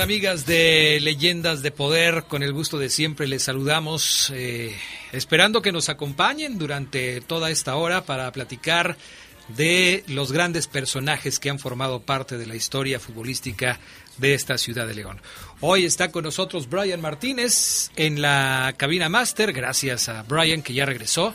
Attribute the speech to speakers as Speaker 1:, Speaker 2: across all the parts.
Speaker 1: Amigas de Leyendas de Poder, con el gusto de siempre les saludamos, eh, esperando que nos acompañen durante toda esta hora para platicar de los grandes personajes que han formado parte de la historia futbolística de esta ciudad de León. Hoy está con nosotros Brian Martínez en la cabina máster, gracias a Brian que ya regresó,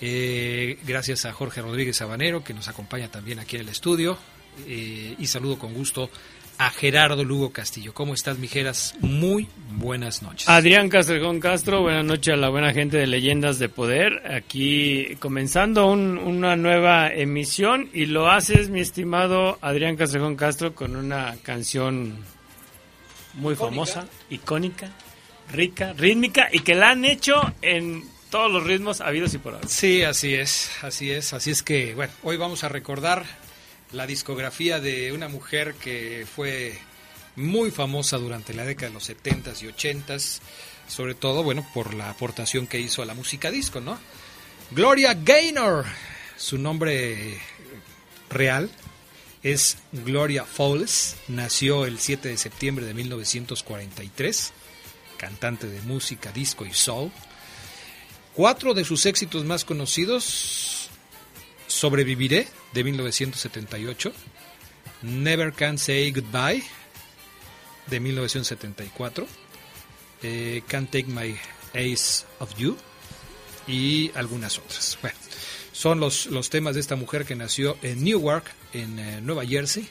Speaker 1: eh, gracias a Jorge Rodríguez Sabanero que nos acompaña también aquí en el estudio eh, y saludo con gusto a Gerardo Lugo Castillo. ¿Cómo estás, Mijeras? Muy buenas noches.
Speaker 2: Adrián Castrejón Castro, buenas noches a la buena gente de Leyendas de Poder. Aquí comenzando una nueva emisión y lo haces, mi estimado Adrián Castrejón Castro, con una canción muy famosa, icónica, rica, rítmica y que la han hecho en todos los ritmos habidos y por haber.
Speaker 1: Sí, así es, así es. Así es que, bueno, hoy vamos a recordar la discografía de una mujer que fue muy famosa durante la década de los 70s y 80s, sobre todo, bueno, por la aportación que hizo a la música disco, ¿no? Gloria Gaynor, su nombre real es Gloria Fowles, nació el 7 de septiembre de 1943, cantante de música, disco y soul. Cuatro de sus éxitos más conocidos Sobreviviré de 1978, Never Can Say Goodbye de 1974, eh, Can't Take My Ace of You y algunas otras. Bueno, son los, los temas de esta mujer que nació en Newark, en eh, Nueva Jersey,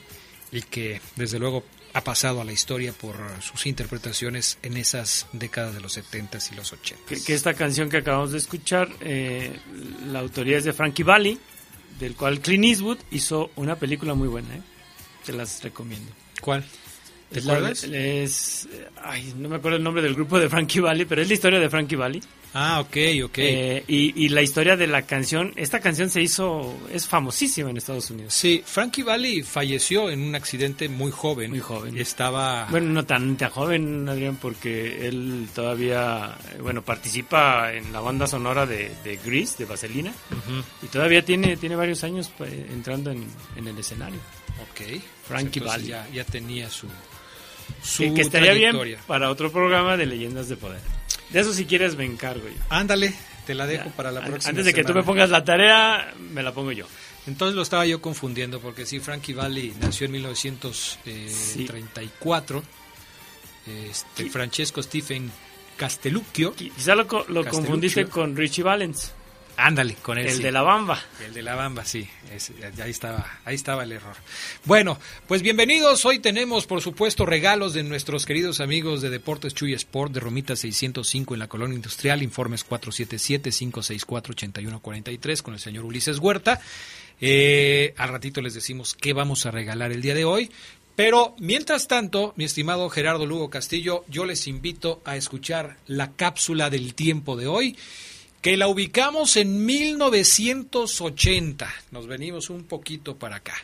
Speaker 1: y que desde luego ha pasado a la historia por sus interpretaciones en esas décadas de los 70s y los 80s.
Speaker 2: Que, esta canción que acabamos de escuchar, eh, la autoría es de Frankie Valli, del cual Clint Eastwood hizo una película muy buena, ¿eh? te las recomiendo.
Speaker 1: ¿Cuál?
Speaker 2: ¿Te es, es, ay, no me acuerdo el nombre del grupo de Frankie Valli, pero es la historia de Frankie Valli.
Speaker 1: Ah, ok, ok.
Speaker 2: Eh, y, la historia de la canción, esta canción se hizo, es famosísima en Estados Unidos.
Speaker 1: Sí, Frankie Valli falleció en un accidente muy joven.
Speaker 2: Muy joven.
Speaker 1: Estaba...
Speaker 2: Bueno, no tan, tan joven, Adrián, porque él todavía, bueno, participa en la banda sonora de, de Grease, de Vaselina, y todavía tiene, tiene varios años pues, entrando en, el escenario.
Speaker 1: Ok. Frankie Valli. Ya, ya tenía su,
Speaker 2: su que, estaría bien para otro programa de Leyendas de Poder. De eso si quieres me encargo yo.
Speaker 1: Ándale, te la dejo para la próxima.
Speaker 2: Antes de que tú me pongas la tarea, me la pongo yo.
Speaker 1: Entonces lo estaba yo confundiendo porque sí, Frankie Valli nació en 1934. Este, Francesco Stephen Castellucchio.
Speaker 2: Quizá lo, lo confundiste con Richie Valens.
Speaker 1: Ándale, con
Speaker 2: El de la Bamba.
Speaker 1: El de la Bamba, sí. ahí, estaba, ahí estaba el error. Bueno, pues bienvenidos. Hoy tenemos, por supuesto, regalos de nuestros queridos amigos de Deportes Chuy Sport de Romita 605 en la Colonia Industrial. Informes 477-564-8143 con el señor Ulises Huerta. Eh, al ratito les decimos qué vamos a regalar el día de hoy. Pero mientras tanto, mi estimado Gerardo Lugo Castillo, yo les invito a escuchar la cápsula del tiempo de hoy que la ubicamos en 1980. Nos venimos un poquito para acá.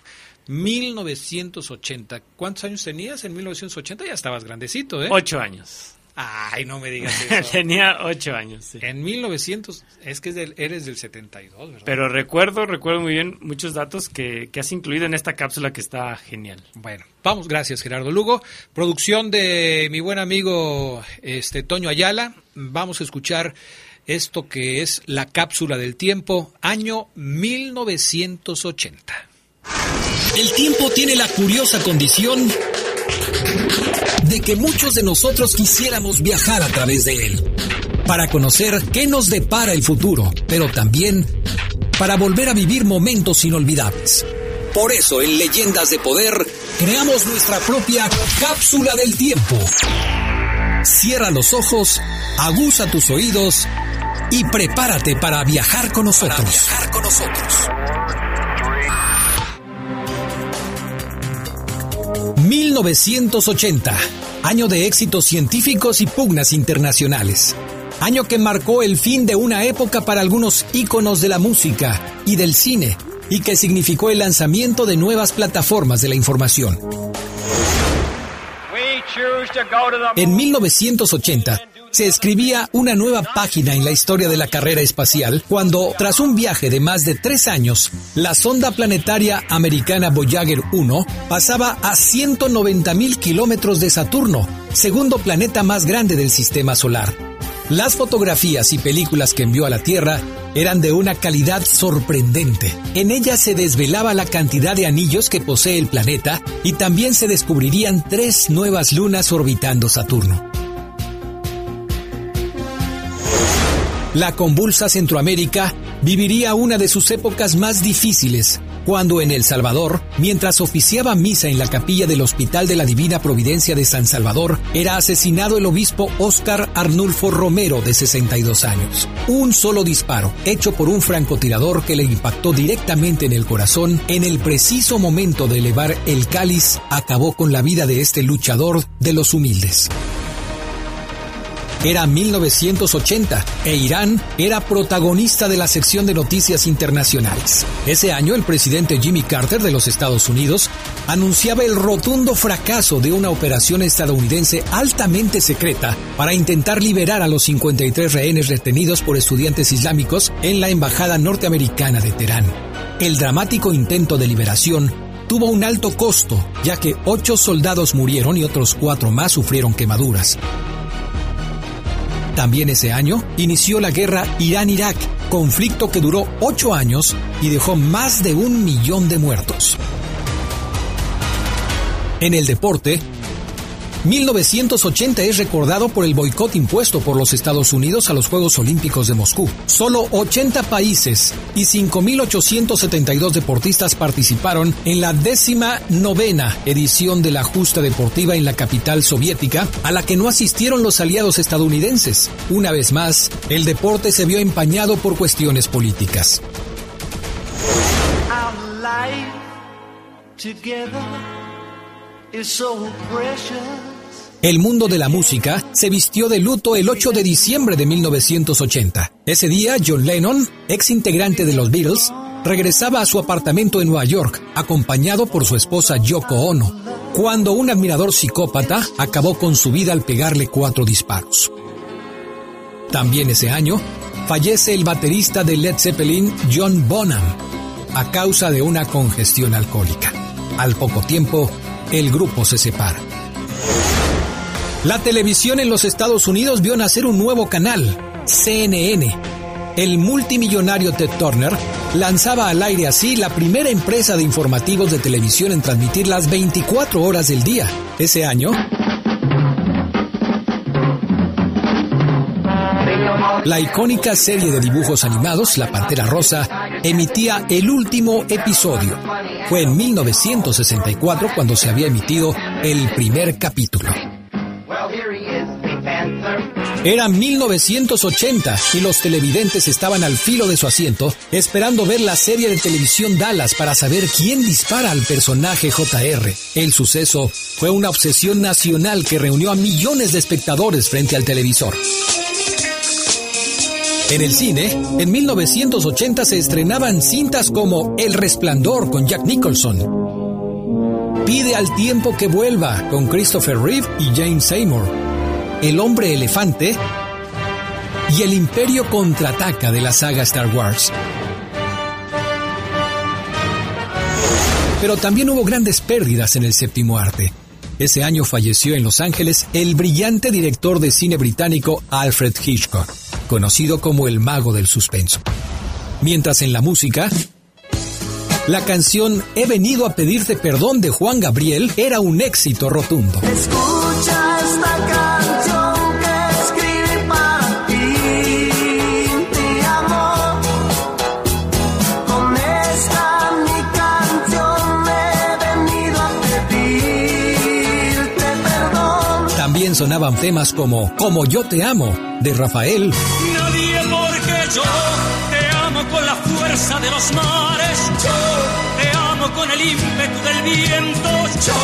Speaker 3: 1980. ¿Cuántos años tenías en 1980? Ya estabas grandecito, ¿eh?
Speaker 2: Ocho años.
Speaker 3: Ay, no me digas eso.
Speaker 2: Tenía ocho años. Sí.
Speaker 3: En 1900, es que es del, eres del 72, ¿verdad?
Speaker 2: Pero recuerdo, recuerdo muy bien muchos datos que, que has incluido en esta cápsula que está genial.
Speaker 3: Bueno, vamos, gracias Gerardo Lugo. Producción de mi buen amigo este Toño Ayala. Vamos a escuchar esto que es la cápsula del tiempo, año 1980.
Speaker 1: El tiempo tiene la curiosa condición de que muchos de nosotros quisiéramos viajar a través de él, para conocer qué nos depara el futuro, pero también para volver a vivir momentos inolvidables. Por eso en Leyendas de Poder creamos nuestra propia cápsula del tiempo. Cierra los ojos, aguza tus oídos y prepárate para viajar con nosotros. Para viajar con nosotros. 1980, año de éxitos científicos y pugnas internacionales. Año que marcó el fin de una época para algunos íconos de la música y del cine y que significó el lanzamiento de nuevas plataformas de la información. En 1980, se escribía una nueva página en la historia de la carrera espacial cuando, tras un viaje de más de tres años, la sonda planetaria americana Voyager 1 pasaba a 190 mil kilómetros de Saturno, segundo planeta más grande del sistema solar. Las fotografías y películas que envió a la Tierra eran de una calidad sorprendente. En ellas se desvelaba la cantidad de anillos que posee el planeta y también se descubrirían tres nuevas lunas orbitando Saturno. La convulsa Centroamérica viviría una de sus épocas más difíciles, cuando en El Salvador, mientras oficiaba misa en la capilla del Hospital de la Divina Providencia de San Salvador, era asesinado el obispo Óscar Arnulfo Romero, de 62 años. Un solo disparo, hecho por un francotirador que le impactó directamente en el corazón, en el preciso momento de elevar el cáliz, acabó con la vida de este luchador de los humildes. Era 1980 e Irán era protagonista de la sección de noticias internacionales. Ese año el presidente Jimmy Carter de los Estados Unidos anunciaba el rotundo fracaso de una operación estadounidense altamente secreta para intentar liberar a los 53 rehenes retenidos por estudiantes islámicos en la embajada norteamericana de Teherán. El dramático intento de liberación tuvo un alto costo, ya que ocho soldados murieron y otros cuatro más sufrieron quemaduras. También ese año inició la guerra Irán-Irak, conflicto que duró ocho años y dejó más de un millón de muertos. En el deporte, 1980 es recordado por el boicot impuesto por los Estados Unidos a los Juegos Olímpicos de Moscú. Solo 80 países y 5.872 deportistas participaron en la décima novena edición de la justa deportiva en la capital soviética, a la que no asistieron los aliados estadounidenses. Una vez más, el deporte se vio empañado por cuestiones políticas. El mundo de la música se vistió de luto el 8 de diciembre de 1980. Ese día, John Lennon, ex integrante de los Beatles, regresaba a su apartamento en Nueva York, acompañado por su esposa Yoko Ono, cuando un admirador psicópata acabó con su vida al pegarle cuatro disparos. También ese año, fallece el baterista de Led Zeppelin, John Bonham, a causa de una congestión alcohólica. Al poco tiempo, el grupo se separa. La televisión en los Estados Unidos vio nacer un nuevo canal, CNN. El multimillonario Ted Turner lanzaba al aire así la primera empresa de informativos de televisión en transmitir las 24 horas del día. Ese año, La icónica serie de dibujos animados, La Pantera Rosa, emitía el último episodio. Fue en 1964 cuando se había emitido el primer capítulo. Era 1980 y los televidentes estaban al filo de su asiento esperando ver la serie de televisión Dallas para saber quién dispara al personaje JR. El suceso fue una obsesión nacional que reunió a millones de espectadores frente al televisor. En el cine, en 1980 se estrenaban cintas como El Resplandor con Jack Nicholson,
Speaker 4: Pide al tiempo que vuelva con Christopher Reeve y James Seymour. El hombre elefante y el imperio contraataca de la saga Star Wars. Pero también hubo grandes pérdidas en el séptimo arte. Ese año falleció en Los Ángeles el brillante director de cine británico Alfred Hitchcock, conocido como el mago del suspenso. Mientras en la música, la canción He venido a pedirte perdón de Juan Gabriel era un éxito rotundo.
Speaker 5: Escucha esta canción
Speaker 4: sonaban temas como Como yo te amo, de Rafael,
Speaker 6: Nadie porque yo te amo con la fuerza de los mares, yo te amo con el ímpetu del viento, yo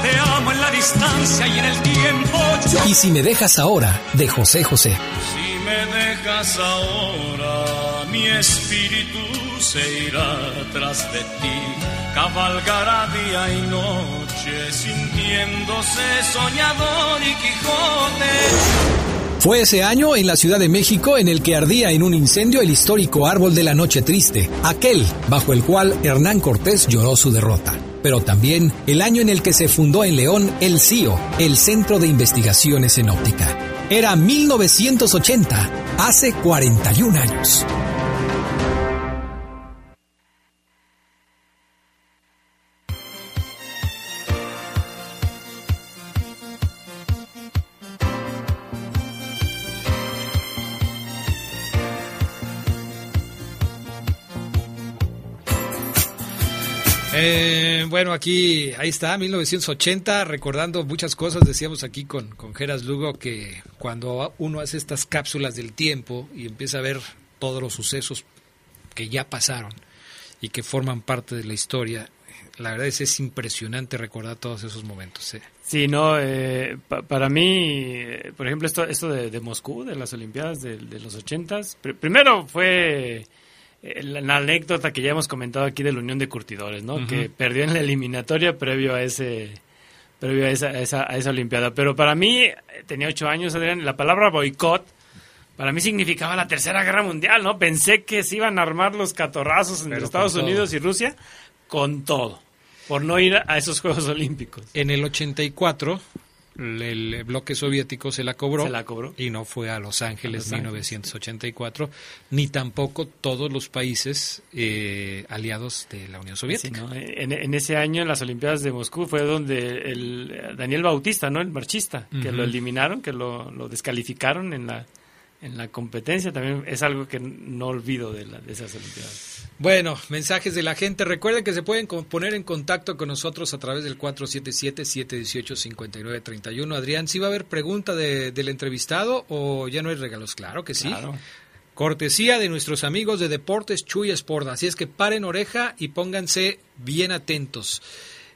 Speaker 6: te amo en la distancia y en el tiempo, yo.
Speaker 4: y Si me dejas ahora, de José José.
Speaker 6: Si me dejas ahora, mi espíritu se irá tras de ti, cabalgará día y noche, sintiéndose soñador y Quijote.
Speaker 4: Fue ese año en la Ciudad de México en el que ardía en un incendio el histórico árbol de la Noche Triste, aquel bajo el cual Hernán Cortés lloró su derrota. Pero también el año en el que se fundó en León el CIO, el Centro de Investigaciones en Óptica. Era 1980, hace 41 años.
Speaker 1: Bueno, aquí, ahí está, 1980, recordando muchas cosas, decíamos aquí con, con Geras Lugo que cuando uno hace estas cápsulas del tiempo y empieza a ver todos los sucesos que ya pasaron y que forman parte de la historia, la verdad es, es impresionante recordar todos esos momentos. ¿eh?
Speaker 2: Sí, no, eh, pa- para mí, eh, por ejemplo, esto, esto de, Moscú, de las Olimpiadas de, los ochentas, pr- primero fue la, anécdota que ya hemos comentado aquí de la Unión de Curtidores, ¿no? Que perdió en la eliminatoria previo a ese previo a esa, a esa, a esa Olimpiada. Pero para mí, tenía ocho años, Adrián, la palabra boicot para mí significaba la Tercera Guerra Mundial, ¿no? Pensé que se iban a armar los catorrazos entre
Speaker 1: Pero
Speaker 2: Estados
Speaker 1: todo.
Speaker 2: Unidos y Rusia con todo, por no ir a esos Juegos Olímpicos.
Speaker 1: En el 84, el, bloque soviético se la cobró.
Speaker 2: Se la cobró.
Speaker 1: Y no fue a Los Ángeles,
Speaker 2: Ángeles.
Speaker 1: 1984, ni tampoco todos los países eh, aliados de la Unión
Speaker 2: Sí,
Speaker 1: Soviética.
Speaker 2: ¿no? en, en ese año, en las Olimpiadas de Moscú, fue donde el Daniel Bautista, ¿no? El marchista, que lo eliminaron, que lo, lo descalificaron en la, en la competencia. También es algo que no olvido de, la- de esas Olimpiadas.
Speaker 1: Bueno, mensajes de la gente. Recuerden que se pueden poner en contacto con nosotros a través del 477-718-5931. Adrián, ¿sí va a haber pregunta de- del entrevistado o ya no hay regalos? Claro que sí.
Speaker 2: Claro.
Speaker 1: Cortesía de nuestros amigos de Deportes Chuy Sport. Así es que paren oreja y pónganse bien atentos.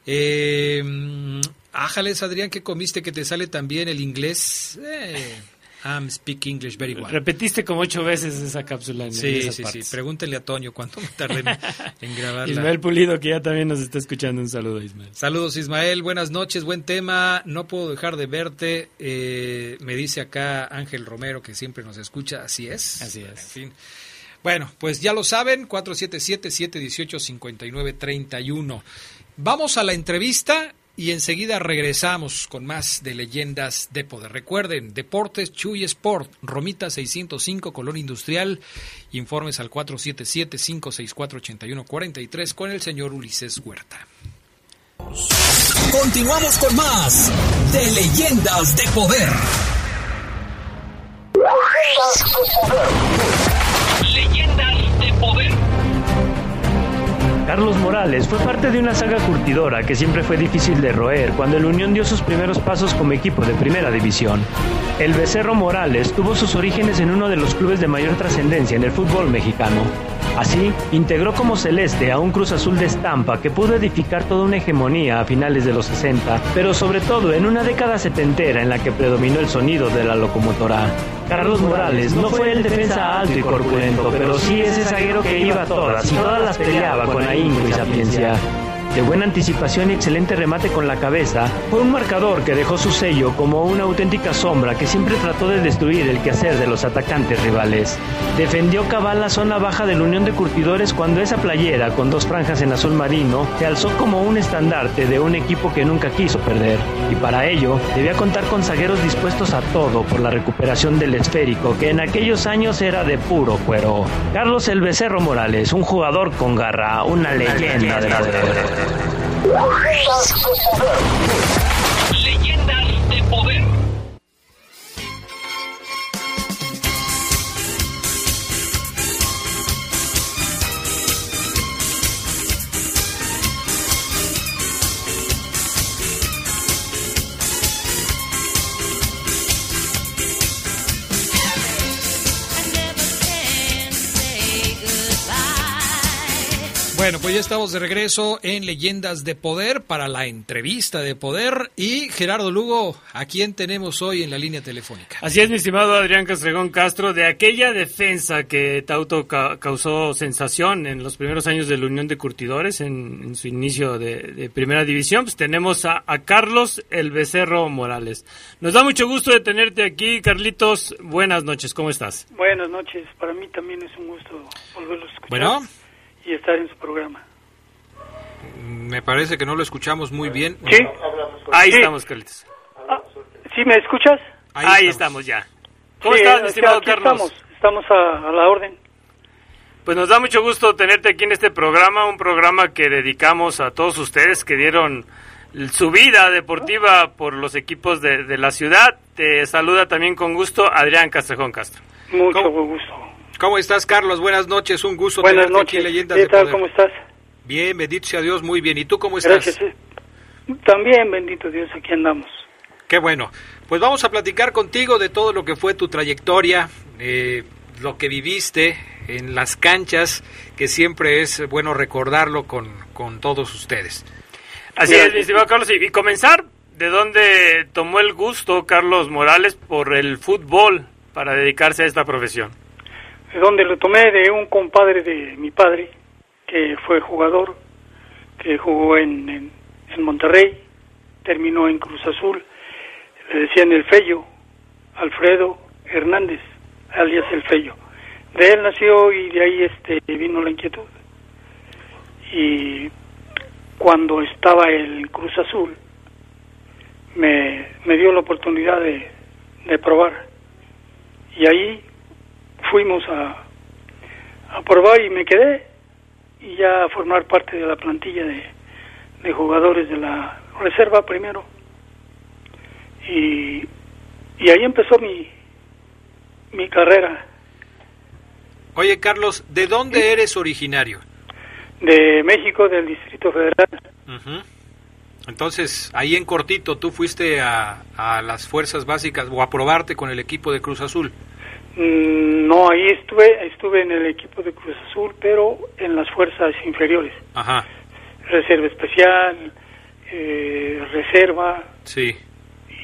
Speaker 1: Eh, mm, ájales, Adrián, ¿qué comiste que te sale también el inglés? Eh, I'm speak English very well.
Speaker 2: Repetiste como ocho veces esa cápsula en,
Speaker 1: Sí,
Speaker 2: esas
Speaker 1: sí, sí.
Speaker 2: partes.
Speaker 1: Pregúntenle a Toño cuánto me tardé en, en grabarla.
Speaker 2: Ismael Pulido, que ya también nos está escuchando. Un saludo, Ismael.
Speaker 1: Saludos Ismael, buenas noches, buen tema, no puedo dejar de verte, eh, me dice acá Ángel Romero que siempre nos escucha, así es.
Speaker 2: Así es.
Speaker 1: En fin. Bueno, pues ya lo saben, 477-718-5931. Vamos a la entrevista y enseguida regresamos con más de leyendas de poder. Recuerden, Deportes Chuy Sport, Romita 605, Color Industrial, informes al 477-564-8143 con el señor Ulises Huerta.
Speaker 4: Continuamos con más de Leyendas de Poder.
Speaker 7: Leyendas de poder.
Speaker 8: Carlos Morales fue parte de una saga curtidora que siempre fue difícil de roer cuando el Unión dio sus primeros pasos como equipo de primera división. El Becerro Morales tuvo sus orígenes en uno de los clubes de mayor trascendencia en el fútbol mexicano. Así, integró como celeste a un Cruz Azul de estampa que pudo edificar toda una hegemonía a finales de los 60, pero sobre todo en una década setentera en la que predominó el sonido de la locomotora. Carlos Morales no fue el defensa alto y corpulento, pero sí ese zaguero que iba a todas y todas las peleaba con ahínco y sapiencia. De buena anticipación y excelente remate con la cabeza, fue un marcador que dejó su sello como una auténtica sombra que siempre trató de destruir el quehacer de los atacantes rivales. Defendió cabal la zona baja de la Unión de Curtidores cuando esa playera con dos franjas en azul marino se alzó como un estandarte de un equipo que nunca quiso perder. Y para ello debía contar con zagueros dispuestos a todo por la recuperación del esférico que en aquellos años era de puro cuero. Carlos El Becerro Morales, un jugador con garra, una leyenda de la
Speaker 7: Let's go.
Speaker 1: Bueno, pues ya estamos de regreso en Leyendas de Poder para la entrevista de Poder. Y Gerardo Lugo, ¿a quién tenemos hoy en la línea telefónica?
Speaker 2: Así es, mi estimado Adrián Castregón Castro, de aquella defensa que Tauto ca- causó sensación en los primeros años de la Unión de Curtidores, en, en su inicio de, de Primera División, pues tenemos a, a Carlos El Becerro Morales. Nos da mucho gusto de tenerte aquí, Carlitos. Buenas noches, ¿cómo estás?
Speaker 9: Buenas noches, para mí también es un gusto volverlos a escuchar
Speaker 1: Bueno,
Speaker 9: y estar en su programa.
Speaker 1: me parece que no lo escuchamos muy bien.
Speaker 9: ¿Sí?
Speaker 2: Ahí
Speaker 9: Sí.
Speaker 2: estamos, Carlitos.
Speaker 9: Ah, ¿Sí me escuchas?
Speaker 2: Ahí, estamos. ya. ¿Cómo
Speaker 9: Sí,
Speaker 2: estás, estimado
Speaker 9: aquí
Speaker 2: Carlos?
Speaker 9: Estamos, estamos a, a la orden.
Speaker 2: Pues nos da mucho gusto tenerte aquí en este programa, un programa que dedicamos a todos ustedes que dieron su vida deportiva por los equipos de, de la ciudad. Te saluda también con gusto Adrián Castrejón Castro.
Speaker 9: Mucho
Speaker 1: ¿Cómo?
Speaker 9: gusto.
Speaker 1: ¿Cómo estás, Carlos? Buenas noches, un gusto
Speaker 9: Buenas
Speaker 1: tenerte aquí
Speaker 9: noches.
Speaker 1: en Leyendas
Speaker 9: ¿Qué
Speaker 1: de
Speaker 9: tal?
Speaker 1: Poder.
Speaker 9: ¿Cómo estás?
Speaker 1: Bien, bendito sea Dios, muy bien. ¿Y tú cómo estás?
Speaker 9: Gracias. eh. También, bendito Dios, aquí andamos.
Speaker 1: Qué bueno. Pues vamos a platicar contigo de todo lo que fue tu trayectoria, eh, lo que viviste en las canchas, que siempre es bueno recordarlo con, con todos ustedes.
Speaker 2: Así es, mi estimado Carlos. Y, y comenzar, ¿de dónde tomó el gusto Carlos Morales por el fútbol para dedicarse a esta profesión?
Speaker 9: De donde lo tomé de un compadre de mi padre, que fue jugador, que jugó en, en, Monterrey, terminó en Cruz Azul, le decían el Fello, Alfredo Hernández, alias el Fello. De él nació y de ahí este vino la inquietud. Y cuando estaba en Cruz Azul, me, me dio la oportunidad de, de probar. Y ahí fuimos a, a probar y me quedé y ya a formar parte de la plantilla de, de jugadores de la reserva primero. Y, y ahí empezó mi, mi carrera
Speaker 1: Oye, Carlos, ¿de dónde eres originario?
Speaker 9: de México, del Distrito Federal.
Speaker 1: Ujú. Entonces, ahí en cortito, tú fuiste a, a las fuerzas básicas o a probarte con el equipo de Cruz Azul.
Speaker 9: Mm, No, ahí estuve, estuve en el equipo de Cruz Azul, pero en las fuerzas inferiores.
Speaker 1: Ajá,
Speaker 9: Reserva especial, eh, reserva,
Speaker 1: sí,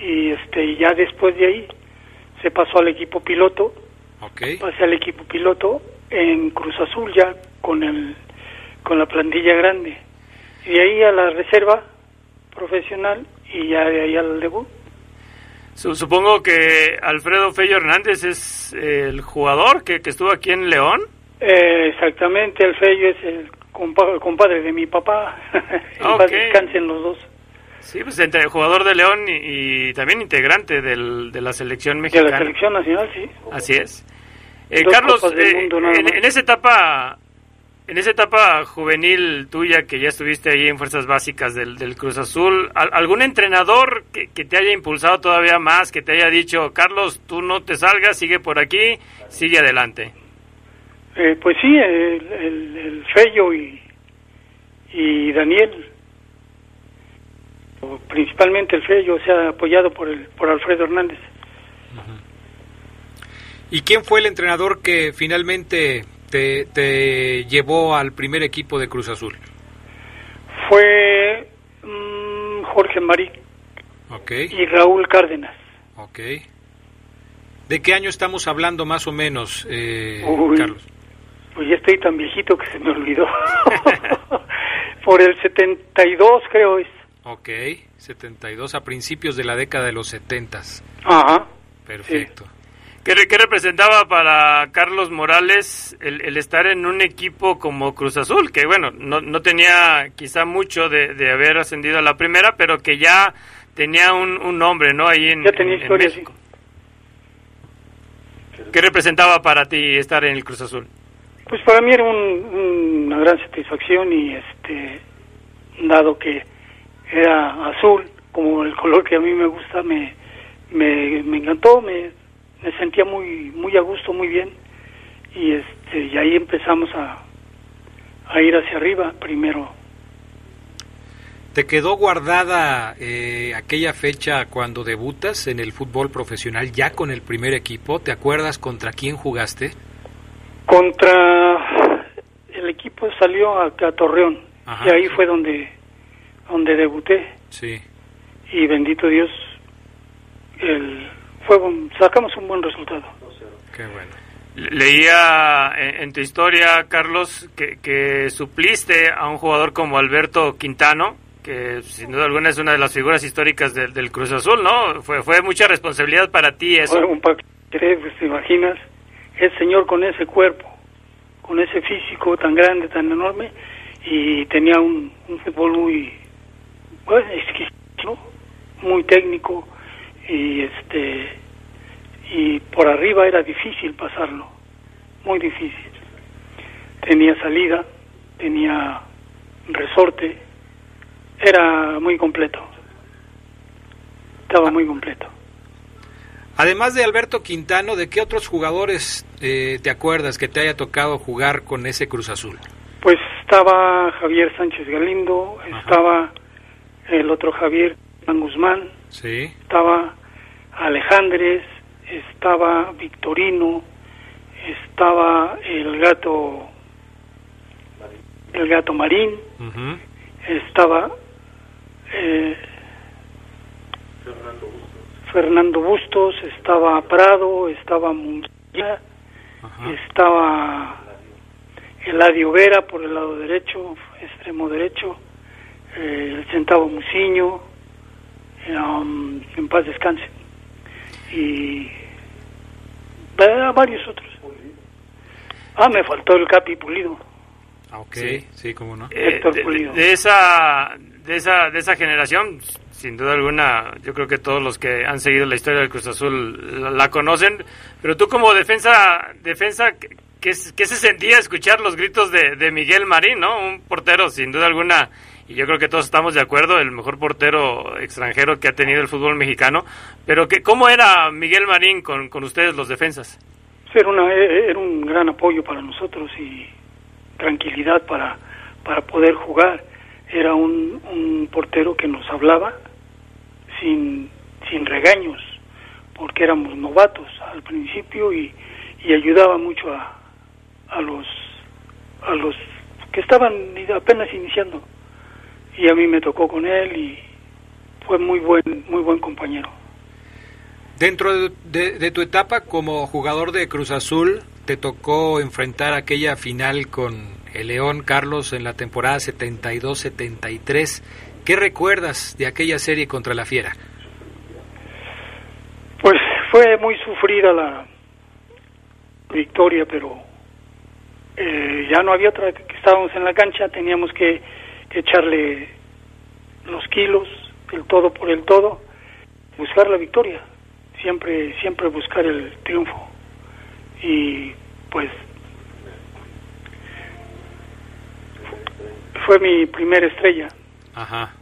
Speaker 9: y este ya después de ahí se pasó al equipo piloto.
Speaker 1: Ok.
Speaker 9: pasé al equipo piloto en Cruz Azul ya con el con la plantilla grande. Y de ahí a la reserva profesional y ya de ahí al debut
Speaker 2: Supongo que Alfredo Fello Hernández es el jugador que, que estuvo aquí en León.
Speaker 9: Eh, exactamente el Fello es el compa- el compadre de mi papá en
Speaker 2: Ok.
Speaker 9: paz descansen los dos
Speaker 2: Sí, pues entre jugador de León y, y también integrante del- de la selección
Speaker 9: de
Speaker 2: mexicana.
Speaker 9: la selección nacional sí
Speaker 2: Así es. Eh, Carlos, eh, en esa etapa, en esa etapa juvenil tuya que ya estuviste ahí en fuerzas básicas del, del Cruz Azul, ¿al- algún entrenador que, que te haya impulsado todavía más, que te haya dicho, Carlos, tú no te salgas, sigue por aquí, sigue adelante?
Speaker 9: Eh, pues sí el, el, el Fello y y Daniel. O principalmente el Fello o sea apoyado por el por Alfredo Hernández.
Speaker 1: ¿Y quién fue el entrenador que finalmente te, te llevó al primer equipo de Cruz Azul?
Speaker 9: fue mm, Jorge Marí
Speaker 1: Ok,
Speaker 9: y Raúl Cárdenas.
Speaker 1: ok. ¿De qué año estamos hablando más o menos, eh,
Speaker 9: Uy.
Speaker 1: Carlos?
Speaker 9: Pues ya estoy tan viejito que se me olvidó. por el 72 creo es.
Speaker 1: Ok, 72 a principios de la década de los 70.
Speaker 9: Ajá.
Speaker 1: Perfecto.
Speaker 2: ¿Qué, re- qué representaba para Carlos Morales el, el estar en un equipo como Cruz Azul? Que bueno, no, no tenía quizá mucho de, de haber ascendido a la primera, pero que ya tenía un, un nombre, ¿no? Ahí en,
Speaker 9: Ya tenía
Speaker 2: en- en
Speaker 9: historia,
Speaker 2: México. ¿Qué representaba para ti estar en el Cruz Azul?
Speaker 9: Pues para mí era un- una gran satisfacción y este dado que era azul como el color que a mí me gusta me me, me encantó me, me sentía muy muy a gusto muy bien y este y ahí empezamos a a ir hacia arriba primero
Speaker 1: ¿Te quedó guardada eh, aquella fecha cuando debutas en el fútbol profesional ya con el primer equipo? ¿Te acuerdas contra quién jugaste?
Speaker 9: contra el equipo salió a Torreón
Speaker 1: Ajá,
Speaker 9: y ahí
Speaker 1: sí.
Speaker 9: fue donde donde debuté
Speaker 1: Sí.
Speaker 9: y bendito Dios el fue un- sacamos un buen resultado
Speaker 1: Qué bueno.
Speaker 2: Le- Leía en, en tu historia, Carlos, que, que supliste a un jugador como Alberto Quintano, que sin duda alguna es una de las figuras históricas del, del Cruz Azul, ¿no? Fue, fue mucha responsabilidad para ti eso.
Speaker 9: Un paquete, pues, te imaginas el señor con ese cuerpo con ese físico tan grande tan enorme y tenía un, un fútbol muy pues, exquisito ¿no? muy técnico y este y por arriba era difícil pasarlo muy difícil. Tenía salida tenía resorte era muy completo estaba muy completo.
Speaker 1: Además de Alberto Quintano, ¿de qué otros jugadores eh, te acuerdas que te haya tocado jugar con ese Cruz Azul?
Speaker 9: Pues estaba Javier Sánchez Galindo, estaba el otro Javier Juan Guzmán,
Speaker 1: Sí.
Speaker 9: estaba Alejandres, estaba Victorino, estaba el gato el gato Marín, estaba eh, Fernando Bustos, estaba Prado, estaba Munguía,
Speaker 1: Ajá.
Speaker 9: estaba Eladio Vera por el lado derecho, extremo derecho, eh, el centavo Muciño, um, en paz descanse, y va- varios otros. Ah, me faltó el Capi Pulido.
Speaker 1: Ah, ok,
Speaker 2: Sí.
Speaker 1: sí, cómo no.
Speaker 2: Eh,
Speaker 9: Héctor
Speaker 2: de,
Speaker 9: Pulido.
Speaker 2: de esa de esa de esa generación sin duda alguna yo creo que todos los que han seguido la historia del Cruz Azul la, la conocen pero tú como defensa defensa ¿qué, qué se sentía escuchar los gritos de, de Miguel Marín no un portero sin duda alguna y yo creo que todos estamos de acuerdo el mejor portero extranjero que ha tenido el fútbol mexicano. Pero que cómo era Miguel Marín con, con ustedes los defensas
Speaker 9: Era, una, e- era un gran apoyo para nosotros y tranquilidad para, para poder jugar. Era un, un portero que nos hablaba sin, sin regaños, porque éramos novatos al principio y, y ayudaba mucho a, a los a los que estaban apenas iniciando y a mí me tocó con él y fue muy buen muy buen compañero
Speaker 1: Dentro de, de- de tu etapa como jugador de Cruz Azul, te tocó enfrentar aquella final con el León Carlos en la temporada 72-73. ¿Qué recuerdas de aquella serie contra la Fiera?
Speaker 9: Pues fue muy sufrida la victoria, pero eh, ya no había otra que estábamos en la cancha, teníamos que, que echarle los kilos, el todo por el todo, buscar la victoria, siempre siempre buscar el triunfo y pues fue mi primera estrella.
Speaker 1: Ajá.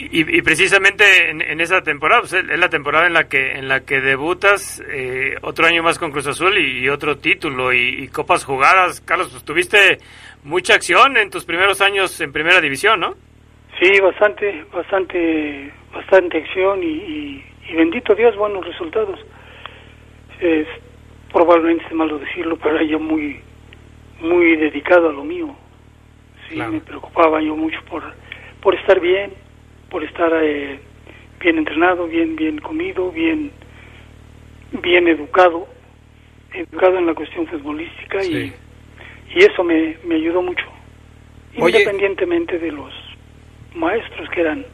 Speaker 2: Y, y precisamente en, en esa temporada, pues, es la temporada en la que en la que debutas eh, otro año más con Cruz Azul y, y otro título y, y copas jugadas. Carlos, pues tuviste mucha acción en tus primeros años en Primera División, ¿no?
Speaker 9: Sí, bastante, bastante, bastante acción y, bendito Dios, buenos resultados. Es probablemente malo decirlo, pero era yo muy, muy dedicado a lo mío. Sí,
Speaker 1: Claro.
Speaker 9: me preocupaba yo mucho por, por estar bien, por estar eh, bien entrenado, bien, bien comido, bien, bien educado, educado en la cuestión futbolística
Speaker 1: Sí.
Speaker 9: y, y eso me, me ayudó mucho.
Speaker 1: Oye.
Speaker 9: independientemente de los maestros que eran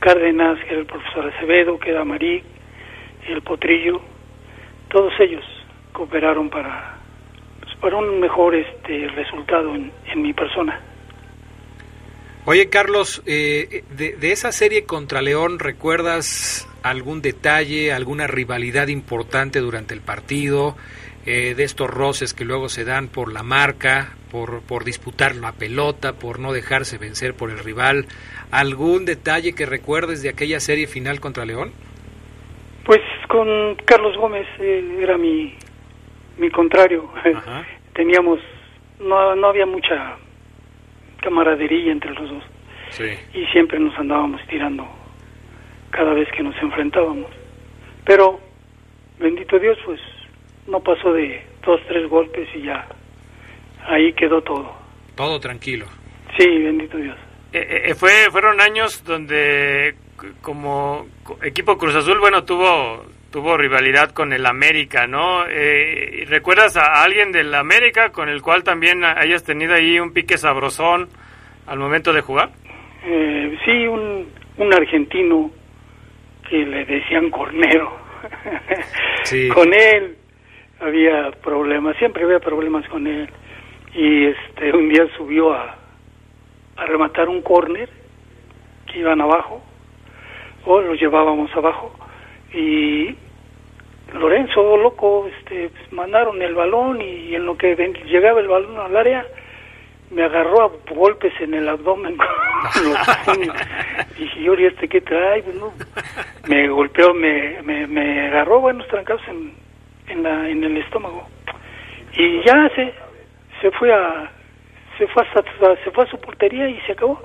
Speaker 9: Cárdenas, que era el profesor Acevedo, que era Marí, el Potrillo, todos ellos cooperaron para, pues, para un mejor este resultado en, en mi persona.
Speaker 1: Oye, Carlos, eh, de, de esa serie contra León, ¿recuerdas algún detalle, alguna rivalidad importante durante el partido? eh, de estos roces que luego se dan por la marca, por, por disputar la pelota, por no dejarse vencer por el rival. ¿Algún detalle que recuerdes de aquella serie final contra León?
Speaker 9: Pues con Carlos Gómez eh, era mi, mi contrario.
Speaker 1: Ajá.
Speaker 9: Teníamos, no, no había mucha camaradería entre los dos
Speaker 1: Sí.
Speaker 9: y siempre nos andábamos tirando cada vez que nos enfrentábamos. Pero, bendito Dios, pues no pasó de dos, tres golpes y ya ahí quedó todo.
Speaker 1: Todo tranquilo.
Speaker 9: Sí, bendito Dios.
Speaker 2: Eh, eh, fue, fueron años donde como co- equipo Cruz Azul, bueno, tuvo tuvo rivalidad con el América, ¿no? Eh, ¿Recuerdas a alguien del América con el cual también hayas tenido ahí un pique sabrosón al momento de jugar?
Speaker 9: Eh, sí, un, un argentino que le decían cornero.
Speaker 1: Sí.
Speaker 9: Con él había problemas, siempre había problemas con él. Y este un día subió a, a rematar un córner que iban abajo, o lo llevábamos abajo, y Lorenzo, loco, este, pues, mandaron el balón y en lo que llegaba el balón al área, me agarró a golpes en el abdomen con los puños. Dije, yo, ¿y este qué trae? Pues, no. Me golpeó, me, me, me agarró buenos trancados en, en, la, en el estómago. Y ya se, se fue a se fue hasta se fue a su portería y se acabó.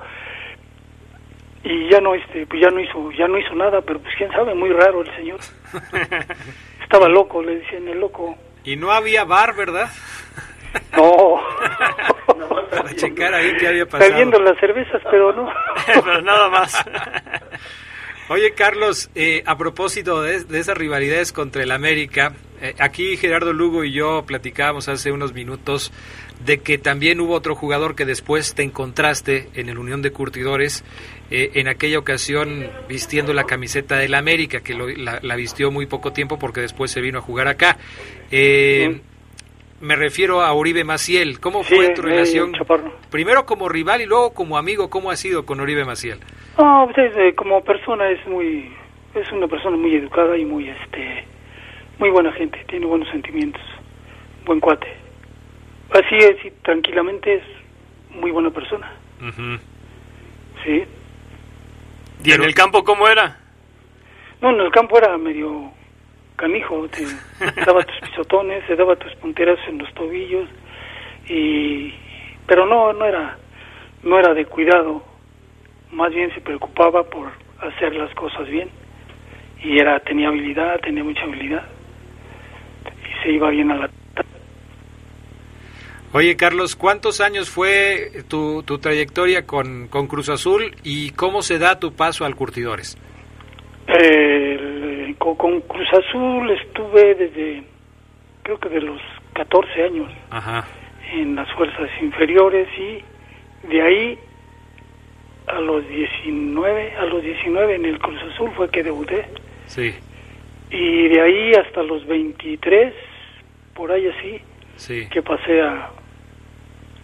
Speaker 9: Y ya no este pues ya no hizo ya no hizo nada, pero pues quién sabe, muy raro el señor. Estaba loco, le decían el loco.
Speaker 1: Y no había bar, ¿verdad?
Speaker 9: No.
Speaker 1: Para checar ahí qué había pasado.
Speaker 9: Bebiendo las cervezas, pero no.
Speaker 2: Pero nada más.
Speaker 1: Oye, Carlos, eh, a propósito de, de esas rivalidades contra el América, eh, aquí Gerardo Lugo y yo platicábamos hace unos minutos de que también hubo otro jugador que después te encontraste en el Unión de Curtidores, eh, en aquella ocasión vistiendo la camiseta del América, que lo- la, la vistió muy poco tiempo porque después se vino a jugar acá. Eh, Me refiero a Oribe Maciel. ¿Cómo
Speaker 9: Sí,
Speaker 1: fue tu relación? Primero como rival y luego como amigo. ¿Cómo ha sido con Oribe Maciel?
Speaker 9: No, pues es, eh, como persona es muy es una persona muy educada y muy este muy buena gente, tiene buenos sentimientos, buen cuate. Así es, y tranquilamente es muy buena persona.
Speaker 1: Ujú.
Speaker 9: Sí.
Speaker 2: ¿Y en el campo cómo era?
Speaker 9: No, en el campo era medio canijo, te daba tus pisotones, te daba tus punteras en los tobillos y pero no no era no era de cuidado, más bien se preocupaba por hacer las cosas bien y era tenía habilidad, tenía mucha habilidad y se iba bien a la
Speaker 1: Oye, Carlos, ¿cuántos años fue tu, tu trayectoria con, con Cruz Azul y cómo se da tu paso al Curtidores?
Speaker 9: Eh, con, con Cruz Azul estuve desde creo que de los 14 años
Speaker 1: Ajá.
Speaker 9: en las fuerzas inferiores y de ahí a los 19, a los 19 en el Cruz Azul fue que debuté
Speaker 1: Sí,
Speaker 9: y de ahí hasta los 23 por ahí así
Speaker 1: sí.
Speaker 9: que pasé a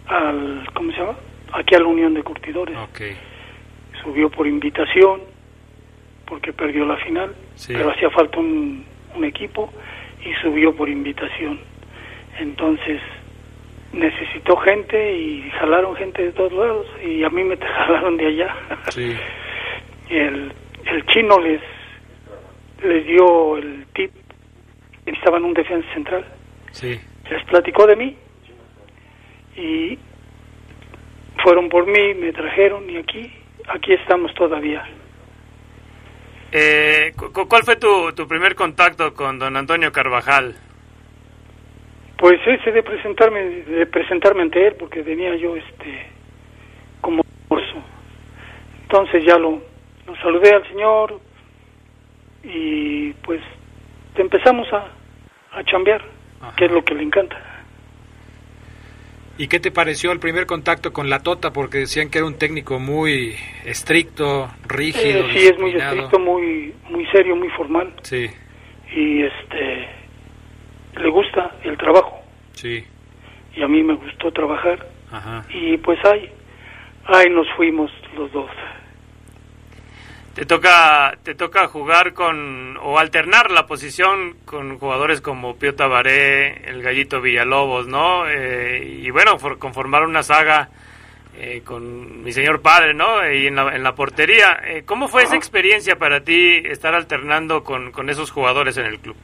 Speaker 9: al ¿cómo se llama? Aquí a la Unión de Curtidores.
Speaker 1: Ok.
Speaker 9: Subió por invitación porque perdió la final,
Speaker 1: Sí.
Speaker 9: pero hacía falta un, un equipo y subió por invitación. Entonces necesitó gente y jalaron gente de todos lados y a mí me jalaron de allá.
Speaker 1: Sí.
Speaker 9: Y el, el chino les les dio el tip necesitaban un defensa central.
Speaker 1: Sí.
Speaker 9: Les platicó de mí y fueron por mí, me trajeron y aquí aquí estamos todavía.
Speaker 2: Eh, cu- cu- ¿Cuál fue tu, tu primer contacto con don Antonio Carvajal?
Speaker 9: Pues ese de presentarme de presentarme ante él porque venía yo este como curso. Entonces ya lo, lo saludé al señor y pues empezamos a, a chambear,
Speaker 1: Ajá.
Speaker 9: que es lo que le encanta.
Speaker 1: ¿Y qué te pareció el primer contacto con la Tota? Porque decían que era un técnico muy estricto, rígido.
Speaker 9: Eh, sí, es muy estricto, muy, muy serio, muy formal.
Speaker 1: Sí,
Speaker 9: Y este, le gusta el trabajo.
Speaker 1: sí,
Speaker 9: Y a mí me gustó trabajar.
Speaker 1: ajá.
Speaker 9: Y pues ahí, ahí nos fuimos los dos.
Speaker 2: Te toca, te toca jugar con o alternar la posición con jugadores como Pío Tabaré, el Gallito Villalobos, ¿no? Eh, y bueno, for- conformar una saga eh, con mi señor padre, ¿no? Y en la, en la portería. Eh, ¿Cómo fue esa experiencia para ti estar alternando con, con esos jugadores en el club?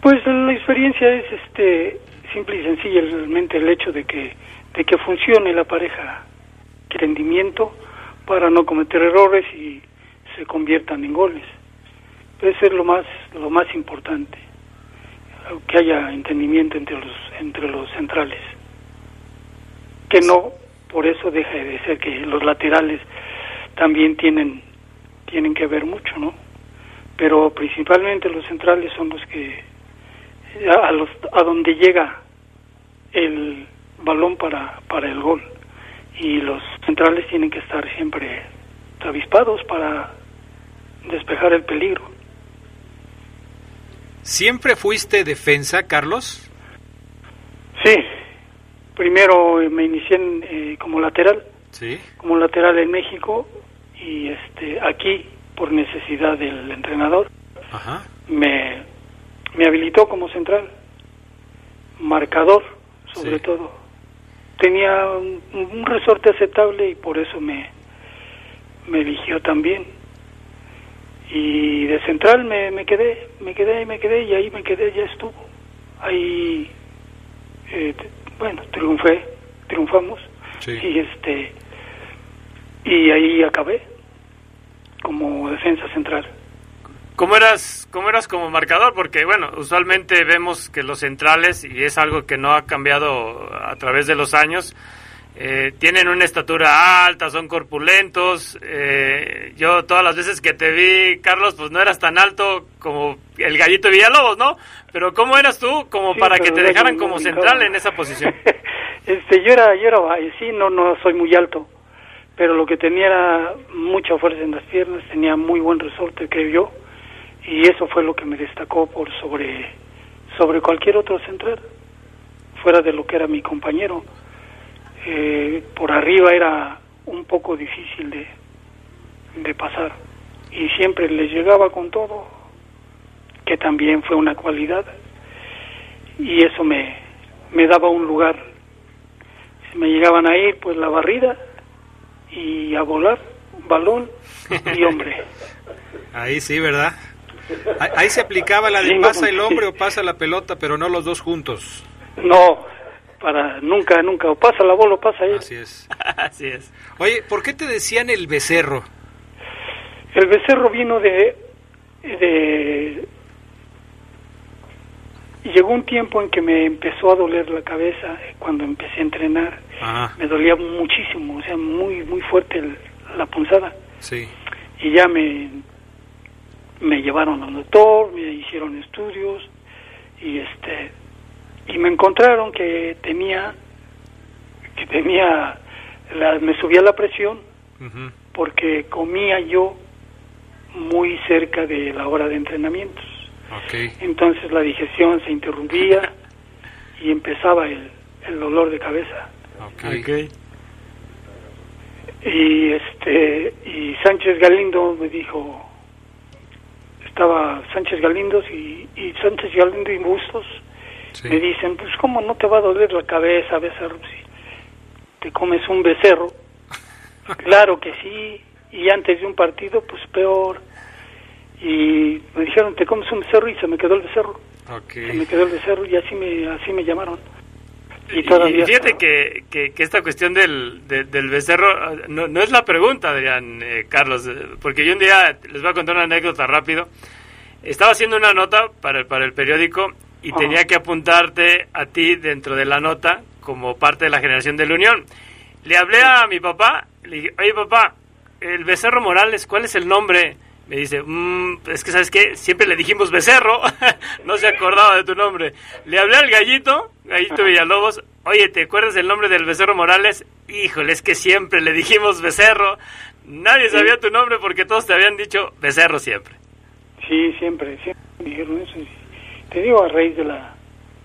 Speaker 9: Pues la experiencia es este simple y sencilla realmente el hecho de que de que funcione la pareja que rendimiento para no cometer errores y se conviertan en goles. Eso es lo más lo más importante que haya entendimiento entre los entre los centrales que no por eso deja de ser que los laterales también tienen tienen que ver mucho, ¿no? Pero principalmente los centrales son los que a, los, a donde llega el balón para, para el gol. Y los centrales tienen que estar siempre avispados para despejar el peligro.
Speaker 1: ¿Siempre fuiste defensa, Carlos?
Speaker 9: Sí, primero eh, me inicié en, eh, como lateral,
Speaker 1: Sí.
Speaker 9: como lateral en México y este aquí por necesidad del entrenador
Speaker 1: Ajá.
Speaker 9: me, me habilitó como central, marcador sobre
Speaker 1: Sí.
Speaker 9: todo. Tenía un, un resorte aceptable y por eso me, me eligió también. Y de central me, me quedé, me quedé y me quedé y ahí me quedé, ya estuvo. Ahí, eh, bueno, triunfé, triunfamos
Speaker 1: Sí.
Speaker 9: y este y ahí acabé como defensa central.
Speaker 2: ¿Cómo eras, ¿Cómo eras como marcador? Porque, bueno, usualmente vemos que los centrales, y es algo que no ha cambiado a través de los años, eh, tienen una estatura alta, son corpulentos. eh, yo todas las veces que te vi, Carlos, pues no eras tan alto como el gallito Villalobos, ¿no? Pero ¿cómo eras tú como
Speaker 9: Sí,
Speaker 2: para que te dejaran como central en esa posición?
Speaker 9: este, yo era, yo era, sí, no, no soy muy alto, pero lo que tenía era mucha fuerza en las piernas, tenía muy buen resorte, creo yo, y eso fue lo que me destacó por sobre, sobre cualquier otro central, fuera de lo que era mi compañero. Eh, por arriba era un poco difícil de, de pasar, y siempre les llegaba con todo, que también fue una cualidad, y eso me, me daba un lugar. Si me llegaban a ir, pues la barrida y a volar, balón y hombre.
Speaker 1: Ahí sí, ¿verdad? Ahí- se aplicaba la de pasa el hombre o pasa la pelota, pero no los dos juntos.
Speaker 9: No, para nunca, nunca. O pasa la bola o pasa él.
Speaker 1: Así es.
Speaker 2: Así es.
Speaker 1: Oye, ¿por qué te decían el becerro?
Speaker 9: El becerro vino de, de... Llegó un tiempo en que me empezó a doler la cabeza cuando empecé a entrenar.
Speaker 1: Ajá,
Speaker 9: Me dolía muchísimo, o sea, muy, muy fuerte el- la punzada.
Speaker 1: sí.
Speaker 9: y ya me me llevaron al doctor, me hicieron estudios y este y me encontraron que tenía que tenía la, me subía la presión porque comía yo muy cerca de la hora de entrenamientos. Entonces la digestión se interrumpía y empezaba el, el dolor de cabeza.
Speaker 1: Ok.
Speaker 2: Ok.
Speaker 9: y este y Sánchez Galindo me dijo estaba Sánchez Galindo y, y Sánchez Galindo y Bustos
Speaker 1: Sí.
Speaker 9: me dicen pues cómo no te va a doler la cabeza becerro si te comes un becerro claro que sí y antes de un partido pues peor. Y me dijeron te comes un becerro y se me quedó el becerro. Se me quedó el becerro y así me así me llamaron y
Speaker 2: fíjate que, que, que esta cuestión del, de- del becerro ah, no, no es la pregunta, Adrián, eh, Carlos, eh, porque yo un día les voy a contar una anécdota rápido. Estaba haciendo una nota para el, para el periódico y
Speaker 9: Ajá.
Speaker 2: tenía que apuntarte a ti dentro de la nota como parte de la generación de la Unión. Le hablé a mi papá, le dije, oye papá, el Becerro Morales, ¿cuál es el nombre? Me dice, "Mm, es que sabes qué, siempre le dijimos Becerro, no se acordaba de tu nombre. Le hablé al gallito, gallito Villalobos, Oye, ¿te acuerdas el nombre del Becerro Morales? Híjole, es que siempre le dijimos Becerro. Nadie sabía tu nombre porque todos te habían dicho Becerro siempre.
Speaker 9: Sí, siempre, siempre me dijeron eso. Te digo a raíz de la,